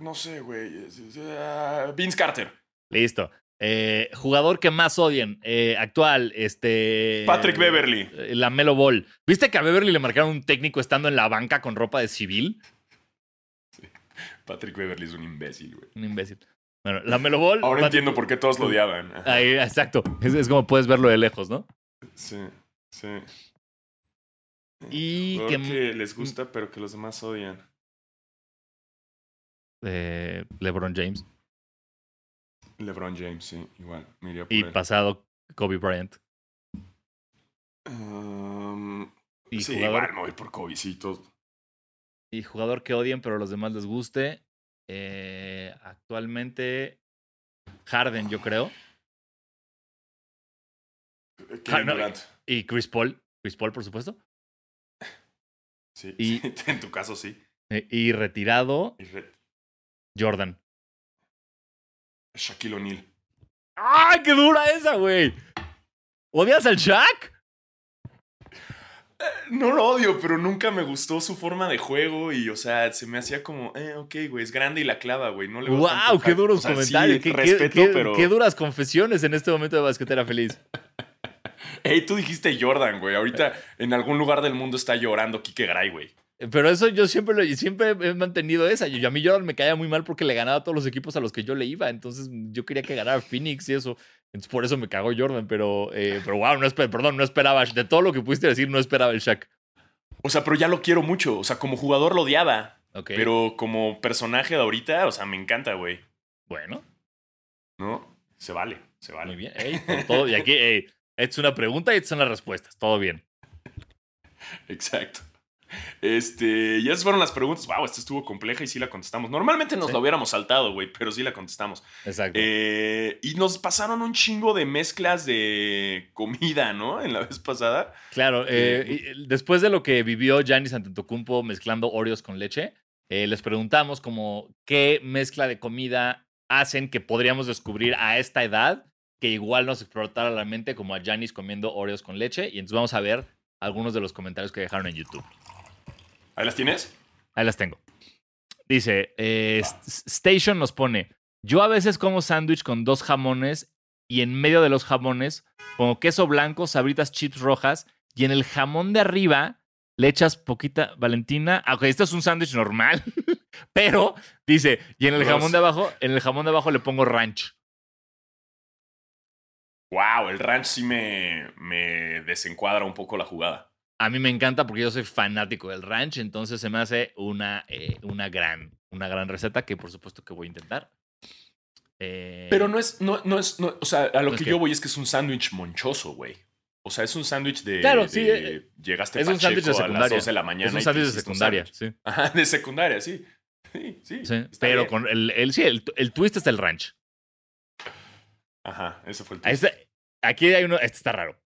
No sé, güey. ah, Vince Carter. Listo. Eh, jugador que más odien, eh, actual, este. Patrick Beverly. La Melo Ball. ¿Viste que a Beverly le marcaron un técnico estando en la banca con ropa de civil? Patrick Beverly es un imbécil, güey. Un imbécil. Bueno, la Melo Ball. Ahora entiendo por qué todos lo odiaban. Ahí, exacto. Es, es como puedes verlo de lejos, ¿no? Sí, sí. Y que. que les gusta, pero que los demás odian. eh, LeBron James. LeBron James, sí, igual. Por Y él. pasado, Kobe Bryant. Um, Y sí, jugador, igual me voy por Kobe, sí, todos. y jugador que odien, pero a los demás les guste. Eh, actualmente, Harden, yo creo. No, Durant. Y Chris Paul. Chris Paul, por supuesto. Sí, y- sí, en tu caso sí. Eh, y retirado, Y re- Jordan. Shaquille O'Neal. ¡Ay, qué dura esa, güey! ¿Odias al Shaq? No lo odio, pero nunca me gustó su forma de juego y, o sea, se me hacía como, eh, ok, güey, es grande y la clava, güey. No le veo tanto ¡Wow! ¡Qué duros O sea, sí, comentarios! qué, qué- respeto, qué- pero. qué duras confesiones en este momento de basquetera feliz. Ey, tú dijiste Jordan, güey. Ahorita en algún lugar del mundo está llorando Kike Gray, güey. Pero eso yo siempre lo, siempre he mantenido esa. Y a mí Jordan me caía muy mal porque le ganaba a todos los equipos a los que yo le iba. Entonces yo quería que ganara Phoenix y eso. Entonces por eso me cagó Jordan. Pero, eh, pero wow, no perdón, no esperaba. De todo lo que pudiste decir, no esperaba el Shaq. O sea, pero ya lo quiero mucho. O sea, como jugador lo odiaba. Pero como personaje de ahorita, o sea, me encanta, güey. bueno, ¿No? Se vale, se vale. muy bien. Ey, todo. Y aquí, ey, es una pregunta y estas son las respuestas. Todo bien. Exacto. Este, ya esas fueron las preguntas. Wow, esta estuvo compleja y sí la contestamos. Normalmente nos Sí. la hubiéramos saltado, güey, pero sí la contestamos. Exacto. Eh, y nos pasaron un chingo de mezclas de comida, ¿no? En la vez pasada. Claro, eh, y- después de lo que vivió Giannis Antetokounmpo mezclando Oreos con leche, eh, les preguntamos como qué mezcla de comida hacen que podríamos descubrir a esta edad que igual nos explotara la mente como a Giannis comiendo Oreos con leche. Y entonces vamos a ver algunos de los comentarios que dejaron en YouTube. ¿Ahí las tienes? Ahí las tengo. Dice, eh, Station nos pone, yo a veces como sándwich con dos jamones y en medio de los jamones pongo queso blanco, sabritas chips rojas y en el jamón de arriba le echas poquita Valentina. Ah, Ok, esto es un sándwich normal, pero dice, y en el jamón de abajo, en el jamón de abajo le pongo ranch. Wow, el ranch sí me, me desencuadra un poco la jugada. A mí me encanta porque yo soy fanático del ranch, entonces se me hace una, eh, una, gran, una gran receta que por supuesto que voy a intentar. Eh, Pero no es, no, no es, no- o sea, a lo ¿No es que yo voy es que es un sándwich monchoso, güey. O sea, es un sándwich de. Claro, sí, de- eh, llegaste es un sándwich de Pacheco a las secundaria. 12 de la mañana. es un sándwich de secundaria, sí. Ajá, de secundaria, sí. Sí, sí. Pero bien. con el, el, sí, el, el twist es el ranch. Ajá, ese fue el twist. aquí hay uno, este está raro.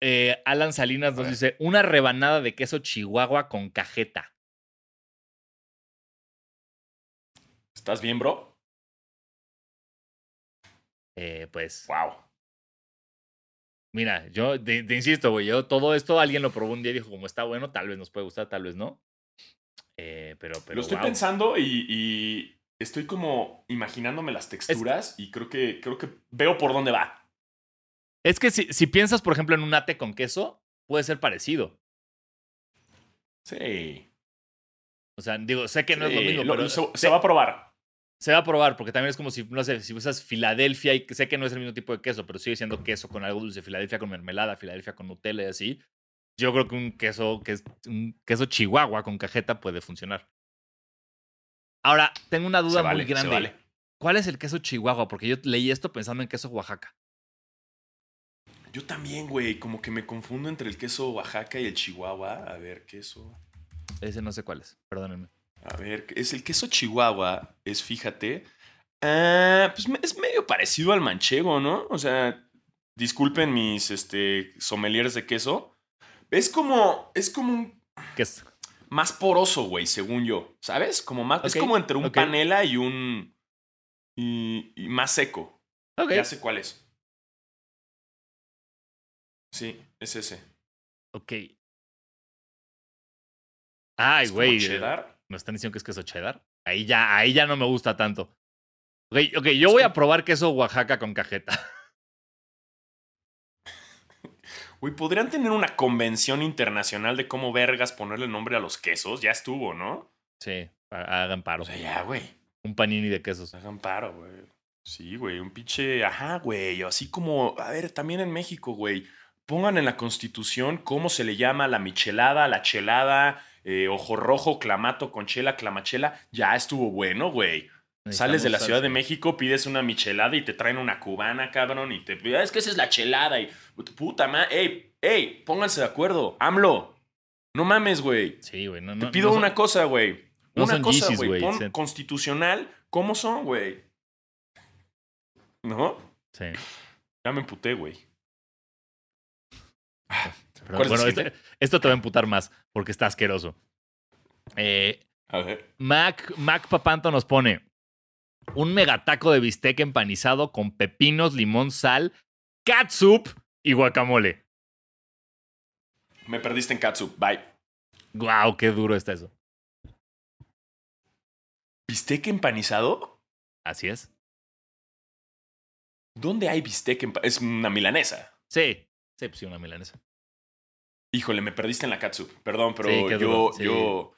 Eh, Alan Salinas nos dice, una rebanada de queso chihuahua con cajeta. ¿Estás bien, bro? Eh, pues, Wow. mira, yo te, te insisto, güey, yo todo esto alguien lo probó un día y dijo, como está bueno, tal vez nos puede gustar, tal vez no. Eh, pero, pero Lo estoy wow. pensando y, y estoy como imaginándome las texturas y creo que, creo que veo por dónde va. Es que si, si piensas, por ejemplo, en un ate con queso, puede ser parecido. Sí. O sea, digo, sé que no es lo mismo, lo- pero se, se, se va a probar. se va a probar, porque también es como si, no sé, si usas Filadelfia y sé que no es el mismo tipo de queso, pero sigue siendo queso con algo dulce, Filadelfia con mermelada, Filadelfia con Nutella y así. Yo creo que un queso que es un queso chihuahua con cajeta puede funcionar. Ahora, tengo una duda vale, muy grande. vale. ¿Cuál es el queso chihuahua? Porque yo leí esto pensando en queso Oaxaca. Yo también, güey, como que me confundo entre el queso Oaxaca y el Chihuahua. A ver, queso. Ese no sé cuál es, perdónenme. A ver, es el queso Chihuahua, es, fíjate. ah, pues es medio parecido al manchego, ¿no? O sea, disculpen mis este, sommeliers de queso. Es como, es como un ¿Qué es? más poroso, güey, según yo. ¿Sabes? Como más, es Ok, como entre un panela y un. Y, y más seco. Ok. Ya sé cuál es. Sí, es ese. Ok. Ay, güey. cheddar. ¿Me están diciendo que es queso cheddar? Ahí ya, ahí ya no me gusta tanto. Ok, ok, yo voy a probar queso Oaxaca con cajeta. Güey, podrían tener una convención internacional de cómo vergas ponerle nombre a los quesos. Ya estuvo, ¿no? Sí, ha- hagan paro. O sea, ya, güey. Un panini de quesos. Hagan paro, güey. Sí, güey, un pinche. Ajá, güey. Así como. A ver, también en México, güey. Pongan en la constitución cómo se le llama la michelada, la chelada, eh, ojo rojo, clamato, conchela, clamachela. Ya estuvo bueno, güey. Sales de la Ciudad de. México, pides una michelada y te traen una cubana, cabrón, y te "Ah, es que esa es la chelada y puta madre, ey, ey, pónganse de acuerdo, AMLO, no mames, güey. Sí, güey. No, Te no, pido no son- una cosa, güey. no una cosa, güey. Pon constitucional, ¿cómo son, güey? ¿No? Sí. Ya me emputé, güey. Pero, ¿Cuál es el bueno, este- esto te va a emputar más porque está asqueroso. Eh, A ver. Mac, Mac Papanto nos pone un megataco de bistec empanizado con pepinos, limón, sal, catsup y guacamole. Me perdiste en Katsu. Bye. Guau, qué duro está eso. ¿Bistec empanizado? Así es. ¿Dónde hay bistec empanizado? Es una milanesa. Sí, sí, pues sí, una milanesa. Híjole, me perdiste en la catsup. Perdón, pero Sí, yo, duro, sí. yo.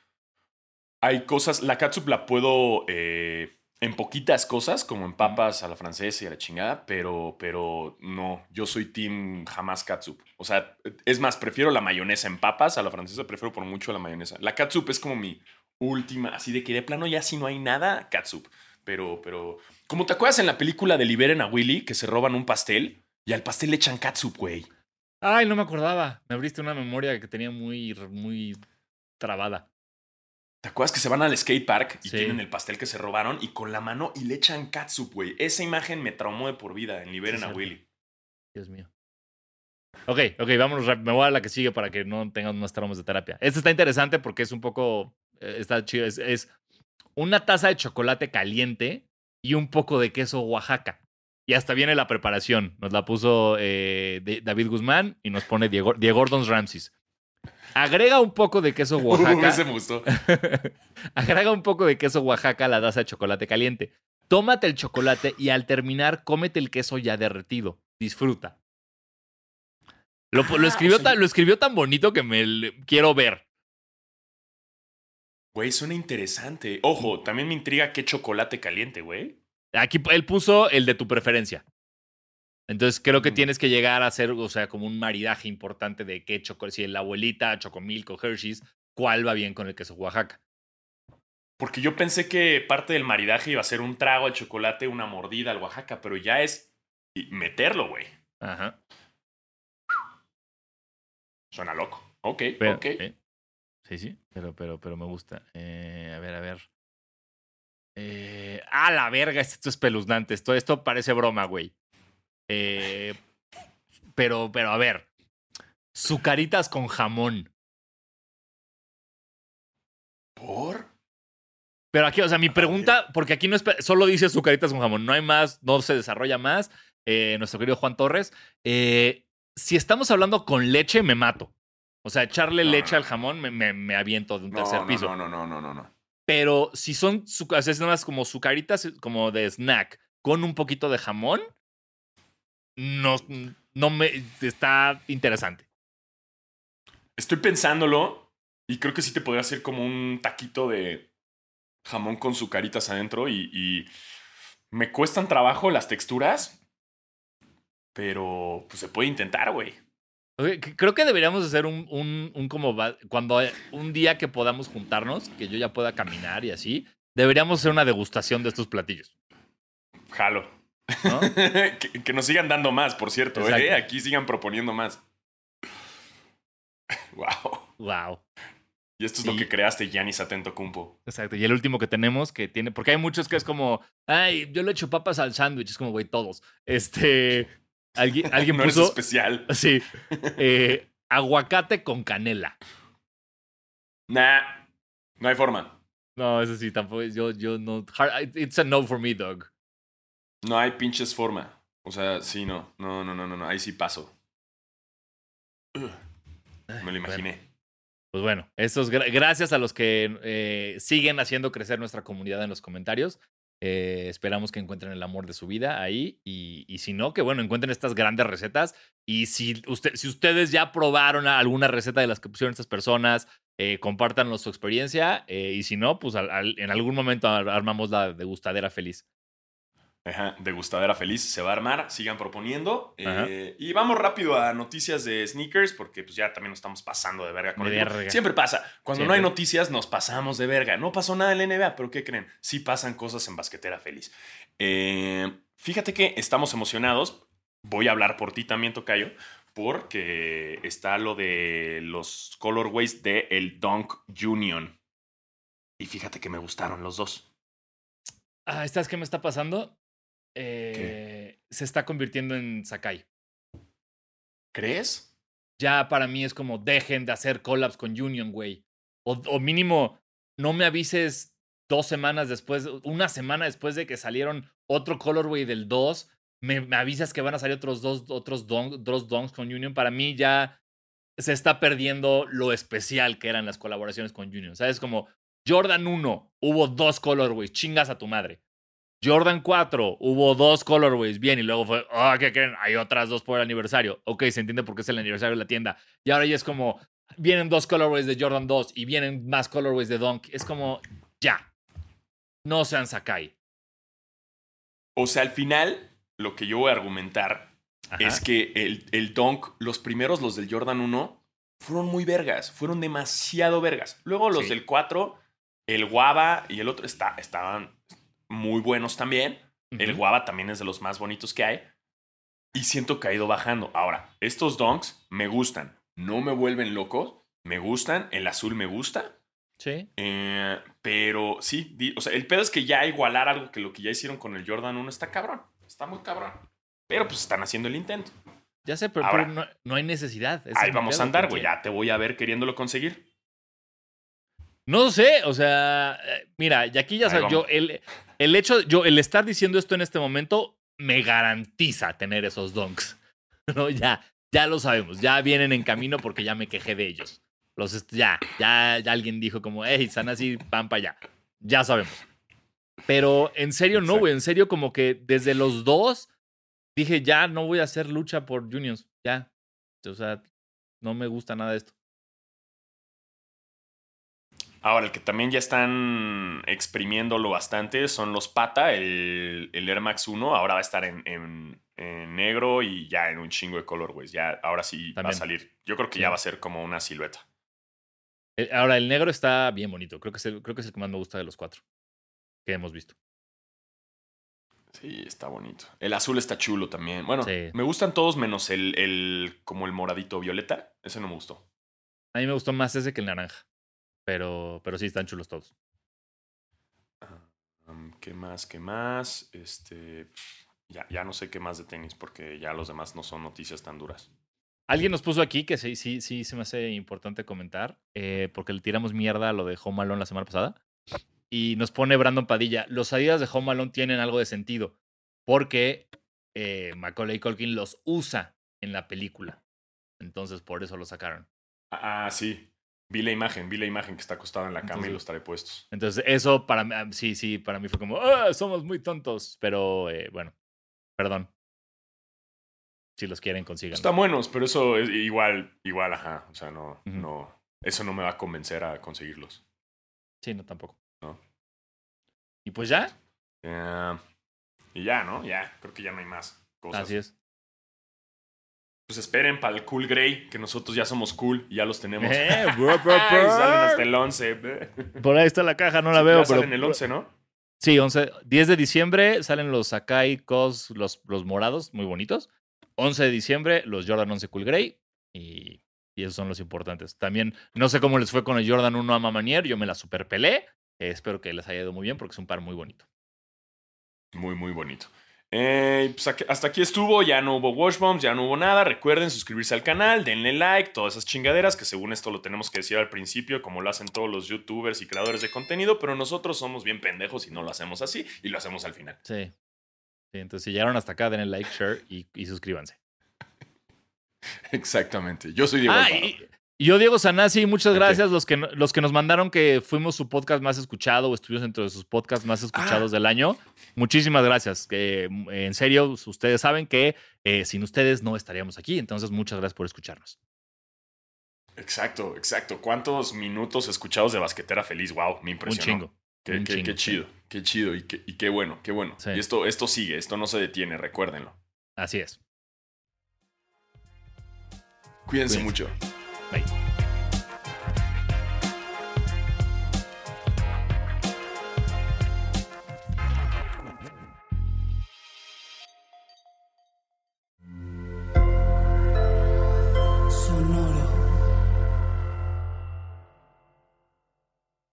Hay cosas. La catsup la puedo. eh, en poquitas cosas, como en papas a la francesa y a la chingada, pero, pero no. Yo soy team jamás catsup. O sea, es más, prefiero la mayonesa en papas a la francesa, prefiero por mucho la mayonesa. La catsup es como mi última, así de que de plano ya si no hay nada, catsup. Pero, pero. Como te acuerdas en la película de Liberen a Willy, que se roban un pastel y al pastel le echan catsup, güey. Ay, no me acordaba. Me abriste una memoria que tenía muy, muy trabada. ¿Te acuerdas que se van al skate park y Sí. tienen el pastel que se robaron y con la mano y le echan catsup, güey? Esa imagen me traumó de por vida en Liberen Sí, a cierto. Willy. Dios mío. Ok, ok, vámonos. Me voy a la que sigue para que no tengamos más traumas de terapia. Esta está interesante porque es un poco. eh, está chido. Es, es una taza de chocolate caliente y un poco de queso Oaxaca. Y hasta viene la preparación. Nos la puso eh, de- David Guzmán y nos pone Diego, Diego Gordon's Ramses. Agrega un poco de queso Oaxaca. Ese me gustó. Agrega un poco de queso Oaxaca a la taza de chocolate caliente. Tómate el chocolate y al terminar, cómete el queso ya derretido. Disfruta. Lo, lo Ah, escribió, o sea, tan, lo escribió tan bonito que me le- quiero ver. Güey, suena interesante. Ojo, también me intriga qué chocolate caliente, güey. Aquí él puso el de tu preferencia. Entonces creo que Mm. tienes que llegar a hacer, o sea, como un maridaje importante de qué chocolate, si la abuelita, Chocomilk o Hershey's, cuál va bien con el queso Oaxaca. Porque yo pensé que parte del maridaje iba a ser un trago al chocolate, una mordida al Oaxaca, pero ya es meterlo, güey. Ajá. Suena loco. Ok, Pero- ok. sí. Sí, sí, pero, pero, pero me gusta. Eh, a ver, a ver. Eh, ah, la verga, esto es espeluznante. Esto, esto parece broma, güey. Eh, pero, pero, a ver. Sucaritas con jamón. ¿Por? Pero aquí, o sea, mi pregunta, porque aquí no es, solo dice sucaritas con jamón, no hay más, no se desarrolla más. Eh, nuestro querido Juan Torres. eh, si estamos hablando con leche, me mato. O sea, echarle No, leche no, al jamón me, me, me aviento de un tercer no, piso. no, no, no, no, no, no. Pero si son su, o es nada como sucaritas como de snack con un poquito de jamón, no, no me está interesante. Estoy pensándolo y creo que sí te podría hacer como un taquito de jamón con sucaritas adentro y, y me cuestan trabajo las texturas, pero pues se puede intentar, güey. Creo que deberíamos hacer un, un, un como cuando un día que podamos juntarnos, que yo ya pueda caminar y así, deberíamos hacer una degustación de estos platillos. Jalo. ¿no? que, que nos sigan dando más, por cierto, ¿eh? Aquí sigan proponiendo más. wow. wow. Y esto es lo que creaste, Giannis Atento Cumpo. Exacto. Y el último que tenemos que tiene, porque hay muchos que es como, ay, yo le echo papas al sándwich, es como, güey, todos. Este, alguien, alguien no eres puso, especial. sí, eh, aguacate con canela. Nah, no hay forma. No, eso sí, tampoco, yo, yo no, hard- it's a no for me, dog. No hay pinches forma. O sea, sí, no. No, no, no, no, no. Ahí sí paso. Ugh, me lo imaginé. Pues bueno, estos, gra- gracias a los que eh, siguen haciendo crecer nuestra comunidad en los comentarios. Eh, esperamos que encuentren el amor de su vida ahí. Y, y si no, que bueno, encuentren estas grandes recetas. Y si, usted, si ustedes ya probaron alguna receta de las que pusieron estas personas, eh, compártanos su experiencia. eh, y si no, pues en algún momento ar- armamos la degustadera feliz. Ajá, degustadera feliz se va a armar, sigan proponiendo. Eh, y vamos rápido a noticias de sneakers, porque pues ya también nos estamos pasando de verga con De el verga. Siempre pasa. Cuando no hay noticias, nos pasamos de verga. No pasó nada en la NBA, pero ¿qué creen? Sí pasan cosas en basquetera feliz. Eh, fíjate que estamos emocionados. Voy a hablar por ti también, Tocayo, porque está lo de los colorways de el Dunk Union. Y fíjate que me gustaron los dos. Ah, ¿Sabes qué me está pasando? Eh, se está convirtiendo en Sakai. ¿Crees? ya para mí es como dejen de hacer collabs con Union, güey. O, o mínimo, no me avises dos semanas después, una semana después de que salieron otro colorway del 2, me, me avisas que van a salir otros dos, otros don- dos donks con Union. Para mí ya se está perdiendo lo especial que eran las colaboraciones con Union. ¿Sabes? Como Jordan 1, hubo dos colorways, chingas a tu madre. Jordan 4, hubo dos colorways, bien, y luego fue, ah, ¿qué creen? Hay otras dos por el aniversario. Ok, se entiende porque es el aniversario de la tienda. Y ahora ya es como, vienen dos colorways de Jordan 2 y vienen más colorways de Dunk. Es como, ya. No sean Sakai. O sea, al final, lo que yo voy a argumentar Ajá. es que el, el Dunk, los primeros, los del Jordan 1, fueron muy vergas, fueron demasiado vergas. Luego los Sí. del 4, el Guava y el otro está, estaban muy buenos también. El. Guava también es de los más bonitos que hay. Y siento que ha ido bajando. Ahora, estos Dunks me gustan. No me vuelven locos. Me gustan. El azul me gusta. Sí. Eh, pero sí, di- o sea, el pedo es que ya igualar algo que lo que ya hicieron con el Jordan 1 está cabrón. Está muy cabrón. Pero pues están haciendo el intento. Ya sé, pero, Ahora. pero no, no hay necesidad. Ahí vamos a andar, güey. Ya te voy a ver queriéndolo conseguir. No sé, o sea, eh, mira, y aquí ya sabes, yo, el, el hecho, yo, el estar diciendo esto en este momento me garantiza tener esos donks. ¿No? Ya, ya lo sabemos, ya vienen en camino porque ya me quejé de ellos. Los, ya, ya, ya alguien dijo como, hey, están así, pan para allá. Ya sabemos. Pero en serio, no, güey, en serio, como que desde los dos dije, ya no voy a hacer lucha por Juniors, ya. O sea, no me gusta nada esto. Ahora, el que también ya están exprimiéndolo bastante son los Pata, el, el Air Max 1. Ahora va a estar en, en- en negro y ya en un chingo de colorways. Ya, ahora sí va a salir. Yo creo que Sí. ya va a ser como una silueta. Eh, Ahora, el negro está bien bonito. Creo que, es el, creo que es el que más me gusta de los cuatro que hemos visto. Sí, está bonito. El azul está chulo también. Bueno, Sí. me gustan todos menos el, el como el moradito violeta. Ese no me gustó. A mí me gustó más ese que el naranja. Pero, pero sí, están chulos todos. Um, ¿Qué más? ¿Qué más? Este. Ya, ya no sé qué más de tenis porque ya los demás no son noticias tan duras. Alguien nos puso aquí que sí, sí, sí, se me hace importante comentar, eh, porque le tiramos mierda a lo de Home Alone la semana pasada. Y nos pone Brandon Padilla, los Adidas de Home Alone tienen algo de sentido, porque eh, Macaulay Culkin los usa en la película. Entonces, por eso lo sacaron. Ah, sí. Vi la imagen, vi la imagen que está acostada en la cama y los trae puestos. Entonces, eso para mí, ah, sí, sí, para mí fue como, "Ah, somos muy tontos. Pero eh, bueno, perdón. Si los quieren, consigan. Están buenos, pero eso es igual, igual, ajá. O sea, no, no. Eso no me va a convencer a conseguirlos. Sí, no, tampoco. No. Y pues ya, y ya, ¿no? Ya, creo que ya no hay más cosas. así es. Pues esperen para el Cool Grey, que nosotros ya somos cool y ya los tenemos. Eh, bro, bro, Ay, bro. salen hasta el 11. Por ahí está la caja, no la Sí, veo, ya pero. salen el 11, ¿no? Sí, 11, 10 de diciembre salen los Sakai Cos, los, los morados, muy bonitos. 11 de diciembre, los Jordan 11 Cool Grey. Y, y esos son los importantes. También, no sé cómo les fue con el Jordan 1 Ama Manier, yo me la super pelé. Eh, espero que les haya ido muy bien porque es un par muy bonito. Muy, muy bonito. Eh, pues hasta aquí estuvo, ya no hubo wash bombs, ya no hubo nada. Recuerden suscribirse al canal, denle like, todas esas chingaderas que según esto lo tenemos que decir al principio, como lo hacen todos los youtubers y creadores de contenido, pero nosotros somos bien pendejos y no lo hacemos así y lo hacemos al final. Sí. Sí, entonces si llegaron hasta acá, denle like, share y, y suscríbanse. Exactamente. Yo soy Diego Ah, y, y yo, Diego Sanasi, muchas gracias. Los que, los que nos mandaron que fuimos su podcast más escuchado o estuvimos dentro de sus podcasts más escuchados Ah. del año. Muchísimas gracias. Que, mm, en serio, ustedes saben que eh, sin ustedes no estaríamos aquí. Entonces, muchas gracias por escucharnos. Exacto, exacto. ¿Cuántos minutos escuchados de basquetera feliz? Wow, me Un impresionó. chingo. Qué, un qué- chingo, qué chido, qué chido y qué, y qué bueno, qué bueno. Sí. Y esto, esto sigue, esto no se detiene, recuérdenlo. Así es. Cuídense Cuídense. mucho. Bye.